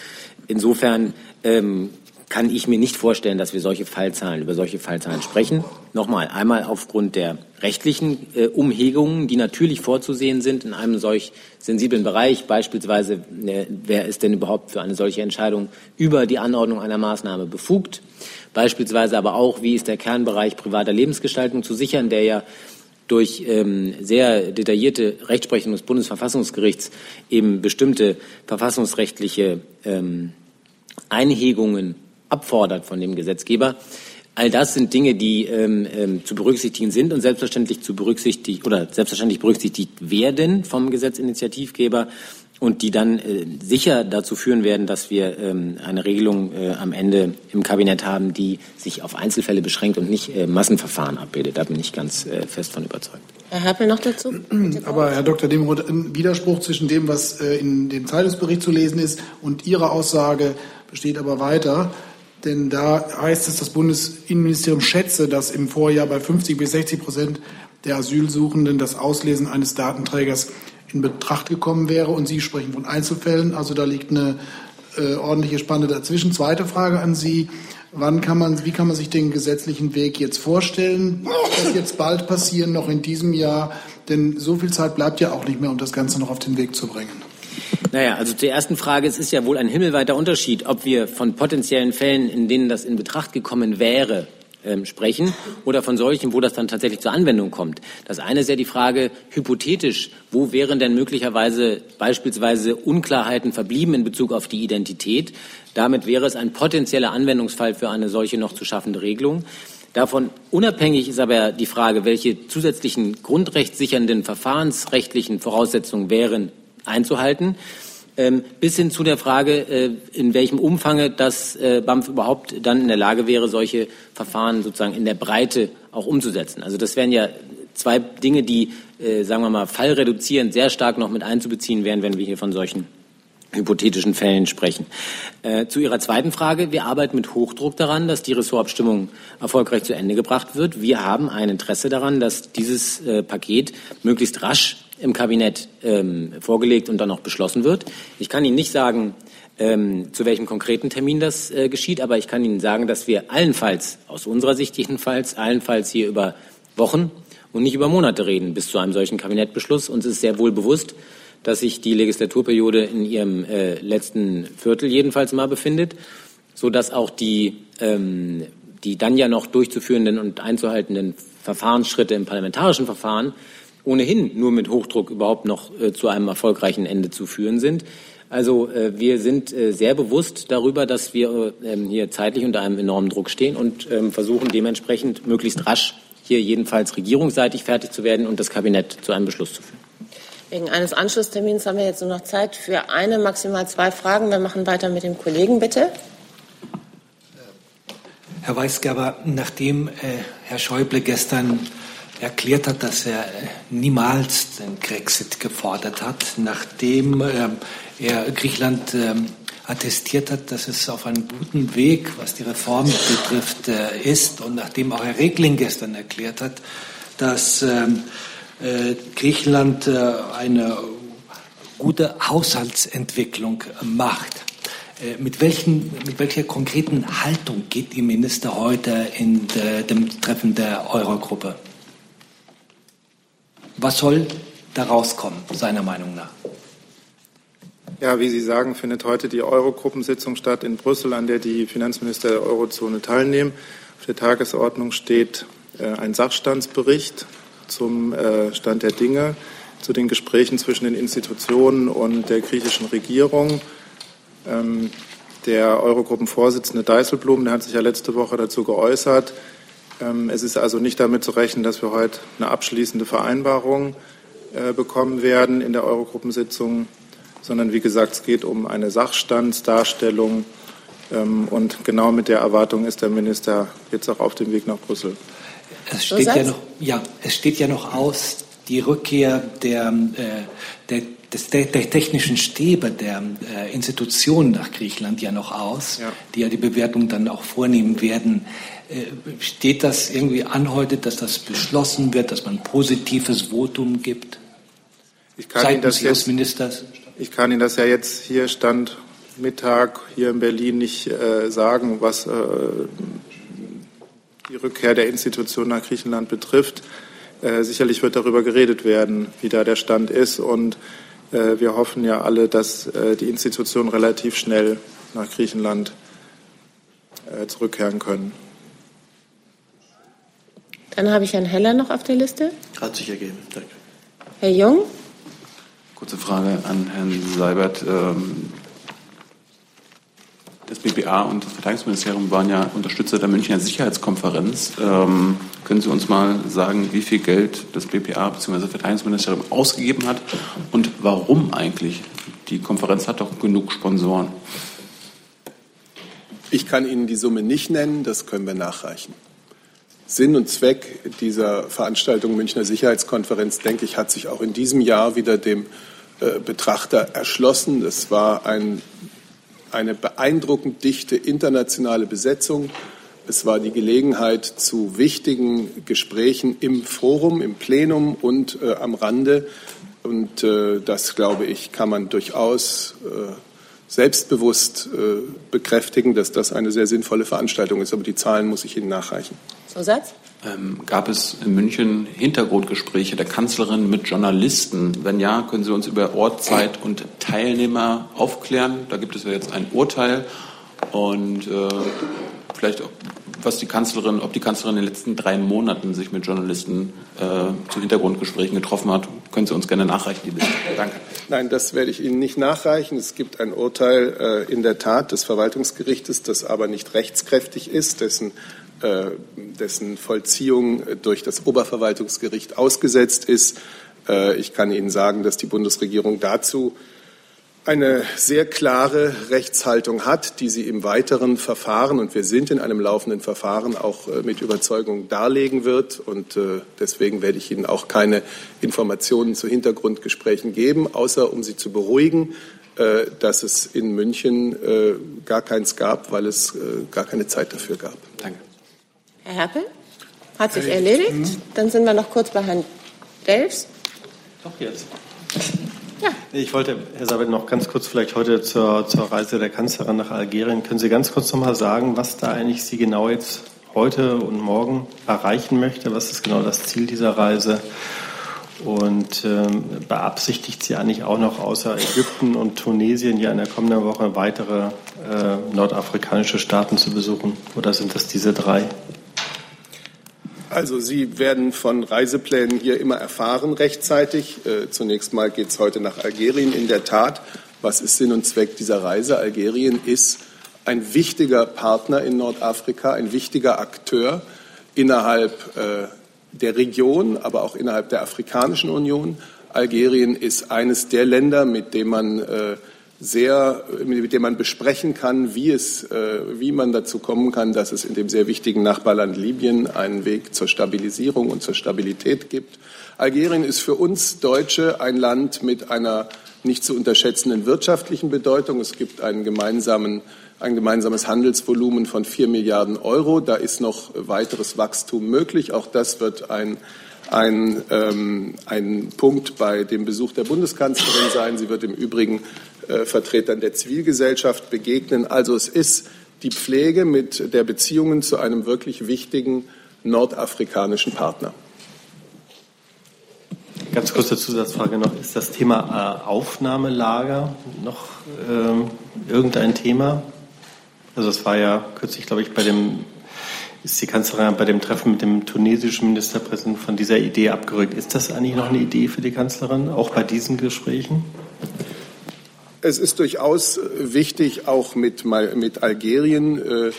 Insofern ähm, kann ich mir nicht vorstellen, dass wir solche Fallzahlen, über solche Fallzahlen sprechen. Nochmal, einmal aufgrund der rechtlichen äh, Umhegungen, die natürlich vorzusehen sind in einem solch sensiblen Bereich. Beispielsweise, äh, wer ist denn überhaupt für eine solche Entscheidung über die Anordnung einer Maßnahme befugt? Beispielsweise aber auch, wie ist der Kernbereich privater Lebensgestaltung zu sichern, der ja durch ähm, sehr detaillierte Rechtsprechung des Bundesverfassungsgerichts eben bestimmte verfassungsrechtliche ähm, Einhegungen abfordert von dem Gesetzgeber. All das sind Dinge, die ähm, ähm, zu berücksichtigen sind und selbstverständlich zu berücksichtigen oder selbstverständlich berücksichtigt werden vom Gesetzinitiativgeber und die dann äh, sicher dazu führen werden, dass wir ähm, eine Regelung äh, am Ende im Kabinett haben, die sich auf Einzelfälle beschränkt und nicht äh, Massenverfahren abbildet. Da bin ich ganz äh, fest von überzeugt. Herr Happel noch dazu? *clears throat* Aber Herr Dr. Demroth, ein Widerspruch zwischen dem, was äh, in dem Zeitungsbericht zu lesen ist und Ihrer Aussage besteht aber weiter. Denn da heißt es, das Bundesinnenministerium schätze, dass im Vorjahr bei 50 bis 60 Prozent der Asylsuchenden das Auslesen eines Datenträgers in Betracht gekommen wäre. Und Sie sprechen von Einzelfällen. Also da liegt eine äh, ordentliche Spanne dazwischen. Zweite Frage an Sie. Wann kann man, wie kann man sich den gesetzlichen Weg jetzt vorstellen? Das jetzt bald passieren, noch in diesem Jahr? Denn so viel Zeit bleibt ja auch nicht mehr, um das Ganze noch auf den Weg zu bringen. Naja, also zur ersten Frage, es ist ja wohl ein himmelweiter Unterschied, ob wir von potenziellen Fällen, in denen das in Betracht gekommen wäre, ähm, sprechen oder von solchen, wo das dann tatsächlich zur Anwendung kommt. Das eine ist ja die Frage, hypothetisch, wo wären denn möglicherweise beispielsweise Unklarheiten verblieben in Bezug auf die Identität? Damit wäre es ein potenzieller Anwendungsfall für eine solche noch zu schaffende Regelung. Davon unabhängig ist aber die Frage, welche zusätzlichen grundrechtssichernden verfahrensrechtlichen Voraussetzungen wären einzuhalten. Ähm, bis hin zu der Frage, äh, in welchem Umfang das äh, BAMF überhaupt dann in der Lage wäre, solche Verfahren sozusagen in der Breite auch umzusetzen. Also das wären ja zwei Dinge, die, äh, sagen wir mal, fallreduzierend sehr stark noch mit einzubeziehen wären, wenn wir hier von solchen hypothetischen Fällen sprechen. Äh, zu Ihrer zweiten Frage. Wir arbeiten mit Hochdruck daran, dass die Ressortabstimmung erfolgreich zu Ende gebracht wird. Wir haben ein Interesse daran, dass dieses äh, Paket möglichst rasch im Kabinett ähm, vorgelegt und dann auch beschlossen wird. Ich kann Ihnen nicht sagen, ähm, zu welchem konkreten Termin das äh, geschieht, aber ich kann Ihnen sagen, dass wir allenfalls, aus unserer Sicht jedenfalls, allenfalls hier über Wochen und nicht über Monate reden bis zu einem solchen Kabinettbeschluss. Uns ist sehr wohl bewusst, dass sich die Legislaturperiode in ihrem äh, letzten Viertel jedenfalls mal befindet, so dass auch die, ähm, die dann ja noch durchzuführenden und einzuhaltenden Verfahrensschritte im parlamentarischen Verfahren ohnehin nur mit Hochdruck überhaupt noch äh, zu einem erfolgreichen Ende zu führen sind. Also äh, wir sind äh, sehr bewusst darüber, dass wir äh, ähm, hier zeitlich unter einem enormen Druck stehen und ähm, versuchen dementsprechend möglichst rasch hier jedenfalls regierungsseitig fertig zu werden und das Kabinett zu einem Beschluss zu führen. Wegen eines Anschlusstermins haben wir jetzt nur noch Zeit für eine, maximal zwei Fragen. Wir machen weiter mit dem Kollegen, bitte. Herr Weisgerber, nachdem äh, Herr Schäuble gestern erklärt hat, dass er niemals den Grexit gefordert hat, nachdem äh, er Griechenland äh, attestiert hat, dass es auf einem guten Weg, was die Reform betrifft, äh, ist und nachdem auch Herr Regling gestern erklärt hat, dass ähm, äh, Griechenland äh, eine gute Haushaltsentwicklung macht. Äh, mit, welchen, mit welcher konkreten Haltung geht die Minister heute in de, dem Treffen der Eurogruppe? Was soll daraus kommen, seiner Meinung nach? Ja, wie Sie sagen, findet heute die Eurogruppensitzung statt in Brüssel, an der die Finanzminister der Eurozone teilnehmen. Auf der Tagesordnung steht äh, ein Sachstandsbericht zum äh, Stand der Dinge, zu den Gesprächen zwischen den Institutionen und der griechischen Regierung. Ähm, der Eurogruppenvorsitzende Dijsselbloem, der hat sich ja letzte Woche dazu geäußert, es ist also nicht damit zu rechnen, dass wir heute eine abschließende Vereinbarung äh, bekommen werden in der Eurogruppensitzung, sondern wie gesagt, es geht um eine Sachstandsdarstellung. Ähm, und genau mit der Erwartung ist der Minister jetzt auch auf dem Weg nach Brüssel. Es steht, ja noch, ja, es steht ja noch aus die Rückkehr der, äh, der, des, der, der technischen Stäbe der äh, Institutionen nach Griechenland ja noch aus, ja. die ja die Bewertung dann auch vornehmen werden. Äh, steht das irgendwie an heute, dass das beschlossen wird, dass man ein positives Votum gibt? Ich kann, Ihnen das jetzt, Ministers? ich kann Ihnen das ja jetzt hier Stand Mittag hier in Berlin nicht äh, sagen, was äh, die Rückkehr der Institutionen nach Griechenland betrifft. Äh, sicherlich wird darüber geredet werden, wie da der Stand ist. Und äh, wir hoffen ja alle, dass äh, die Institutionen relativ schnell nach Griechenland zurückkehren können. Dann habe ich Herrn Heller noch auf der Liste. Hat sich ergeben. Danke. Herr Jung. Kurze Frage an Herrn Seibert. Ähm, das BBA und das Verteidigungsministerium waren ja Unterstützer der Münchner Sicherheitskonferenz. Ähm, können Sie uns mal sagen, wie viel Geld das BPA bzw. das Verteidigungsministerium ausgegeben hat und warum eigentlich? Die Konferenz hat doch genug Sponsoren. Ich kann Ihnen die Summe nicht nennen, das können wir nachreichen. Sinn und Zweck dieser Veranstaltung Münchner Sicherheitskonferenz, denke ich, hat sich auch in diesem Jahr wieder dem äh, Betrachter erschlossen. Das war ein, eine beeindruckend dichte internationale Besetzung. Es war die Gelegenheit zu wichtigen Gesprächen im Forum, im Plenum und äh, am Rande. Und äh, das, glaube ich, kann man durchaus äh, selbstbewusst äh, bekräftigen, dass das eine sehr sinnvolle Veranstaltung ist. Aber die Zahlen muss ich Ihnen nachreichen. Zusatz? Ähm, gab es in München Hintergrundgespräche der Kanzlerin mit Journalisten? Wenn ja, können Sie uns über Ort, Zeit und Teilnehmer aufklären? Da gibt es ja jetzt ein Urteil und äh, vielleicht was die Kanzlerin, ob die Kanzlerin in den letzten drei Monaten sich mit Journalisten äh, zu Hintergrundgesprächen getroffen hat, können Sie uns gerne nachreichen, die Liste. Danke. Nein, das werde ich Ihnen nicht nachreichen. Es gibt ein Urteil äh, in der Tat des Verwaltungsgerichtes, das aber nicht rechtskräftig ist, dessen, dessen Vollziehung durch das Oberverwaltungsgericht ausgesetzt ist. Äh, ich kann Ihnen sagen, dass die Bundesregierung dazu eine sehr klare Rechtshaltung hat, die sie im weiteren Verfahren, und wir sind in einem laufenden Verfahren, auch äh, mit Überzeugung darlegen wird. Und äh, deswegen werde ich Ihnen auch keine Informationen zu Hintergrundgesprächen geben, außer um Sie zu beruhigen, äh, dass es in München gar keins gab, weil es gar keine Zeit dafür gab. Danke. Herr Herpel, hat sich erledigt. Mhm. Dann sind wir noch kurz bei Herrn Delfs. Doch jetzt. *laughs* Ja. Ich wollte, Herr Sabet, noch ganz kurz vielleicht heute zur, zur Reise der Kanzlerin nach Algerien. Können Sie ganz kurz noch mal sagen, was da eigentlich Sie genau jetzt heute und morgen erreichen möchte? Was ist genau das Ziel dieser Reise? Und ähm, beabsichtigt sie eigentlich auch noch außer Ägypten und Tunesien ja in der kommenden Woche weitere äh, nordafrikanische Staaten zu besuchen? Oder sind das diese drei? Also Sie werden von Reiseplänen hier immer erfahren rechtzeitig. Äh, zunächst mal geht es heute nach Algerien. In der Tat, was ist Sinn und Zweck dieser Reise? Algerien ist ein wichtiger Partner in Nordafrika, ein wichtiger Akteur innerhalb äh, der Region, aber auch innerhalb der Afrikanischen Union. Algerien ist eines der Länder, mit dem man äh, sehr, mit dem man besprechen kann, wie, es, äh, wie man dazu kommen kann, dass es in dem sehr wichtigen Nachbarland Libyen einen Weg zur Stabilisierung und zur Stabilität gibt. Algerien ist für uns Deutsche ein Land mit einer nicht zu unterschätzenden wirtschaftlichen Bedeutung. Es gibt einen gemeinsamen, ein gemeinsames Handelsvolumen von vier Milliarden Euro. Da ist noch weiteres Wachstum möglich. Auch das wird ein ein, ähm, ein Punkt bei dem Besuch der Bundeskanzlerin sein. Sie wird im Übrigen äh, Vertretern der Zivilgesellschaft begegnen. Also es ist die Pflege mit der Beziehungen zu einem wirklich wichtigen nordafrikanischen Partner. Ganz kurze Zusatzfrage noch. Ist das Thema äh, Aufnahmelager noch äh, irgendein Thema? Also es war ja kürzlich, glaube ich, bei dem ist die Kanzlerin bei dem Treffen mit dem tunesischen Ministerpräsidenten von dieser Idee abgerückt. Ist das eigentlich noch eine Idee für die Kanzlerin, auch bei diesen Gesprächen? Es ist durchaus wichtig, auch mit, mit Algerien äh,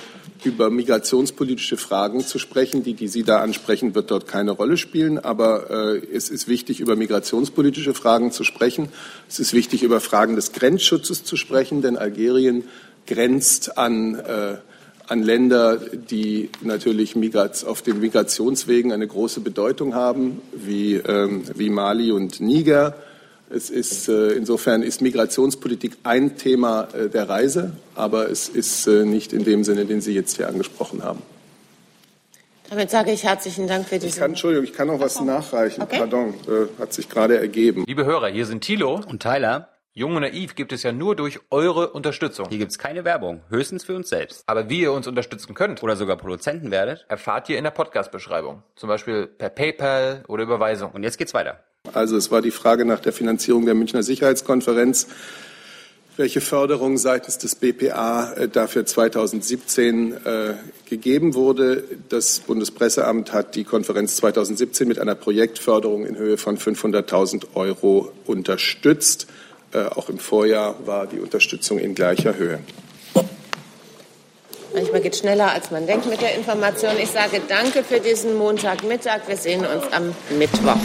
über migrationspolitische Fragen zu sprechen. Die, die Sie da ansprechen, wird dort keine Rolle spielen. Aber äh, es ist wichtig, über migrationspolitische Fragen zu sprechen. Es ist wichtig, über Fragen des Grenzschutzes zu sprechen, denn Algerien grenzt an, äh, an Länder, die natürlich auf den Migrationswegen eine große Bedeutung haben, wie, ähm, wie Mali und Niger. Es ist, äh, insofern ist Migrationspolitik ein Thema äh, der Reise, aber es ist äh, nicht in dem Sinne, den Sie jetzt hier angesprochen haben. Damit sage ich herzlichen Dank für diese. Ich kann, Entschuldigung, ich kann noch was nachreichen. Okay. Pardon, hat sich gerade ergeben. Liebe Hörer, hier sind Thilo und Tyler. Jung und Naiv gibt es ja nur durch eure Unterstützung. Hier gibt es keine Werbung, höchstens für uns selbst. Aber wie ihr uns unterstützen könnt oder sogar Produzenten werdet, erfahrt ihr in der Podcast-Beschreibung. Zum Beispiel per PayPal oder Überweisung. Und jetzt geht's weiter. Also es war die Frage nach der Finanzierung der Münchner Sicherheitskonferenz, welche Förderung seitens des BPA äh, dafür 2017 äh, gegeben wurde. Das Bundespresseamt hat die Konferenz 2017 mit einer Projektförderung in Höhe von 500.000 Euro unterstützt. Äh, auch im Vorjahr war die Unterstützung in gleicher Höhe. Manchmal geht es schneller, als man denkt mit der Information. Ich sage danke für diesen Montagmittag. Wir sehen uns am Mittwoch.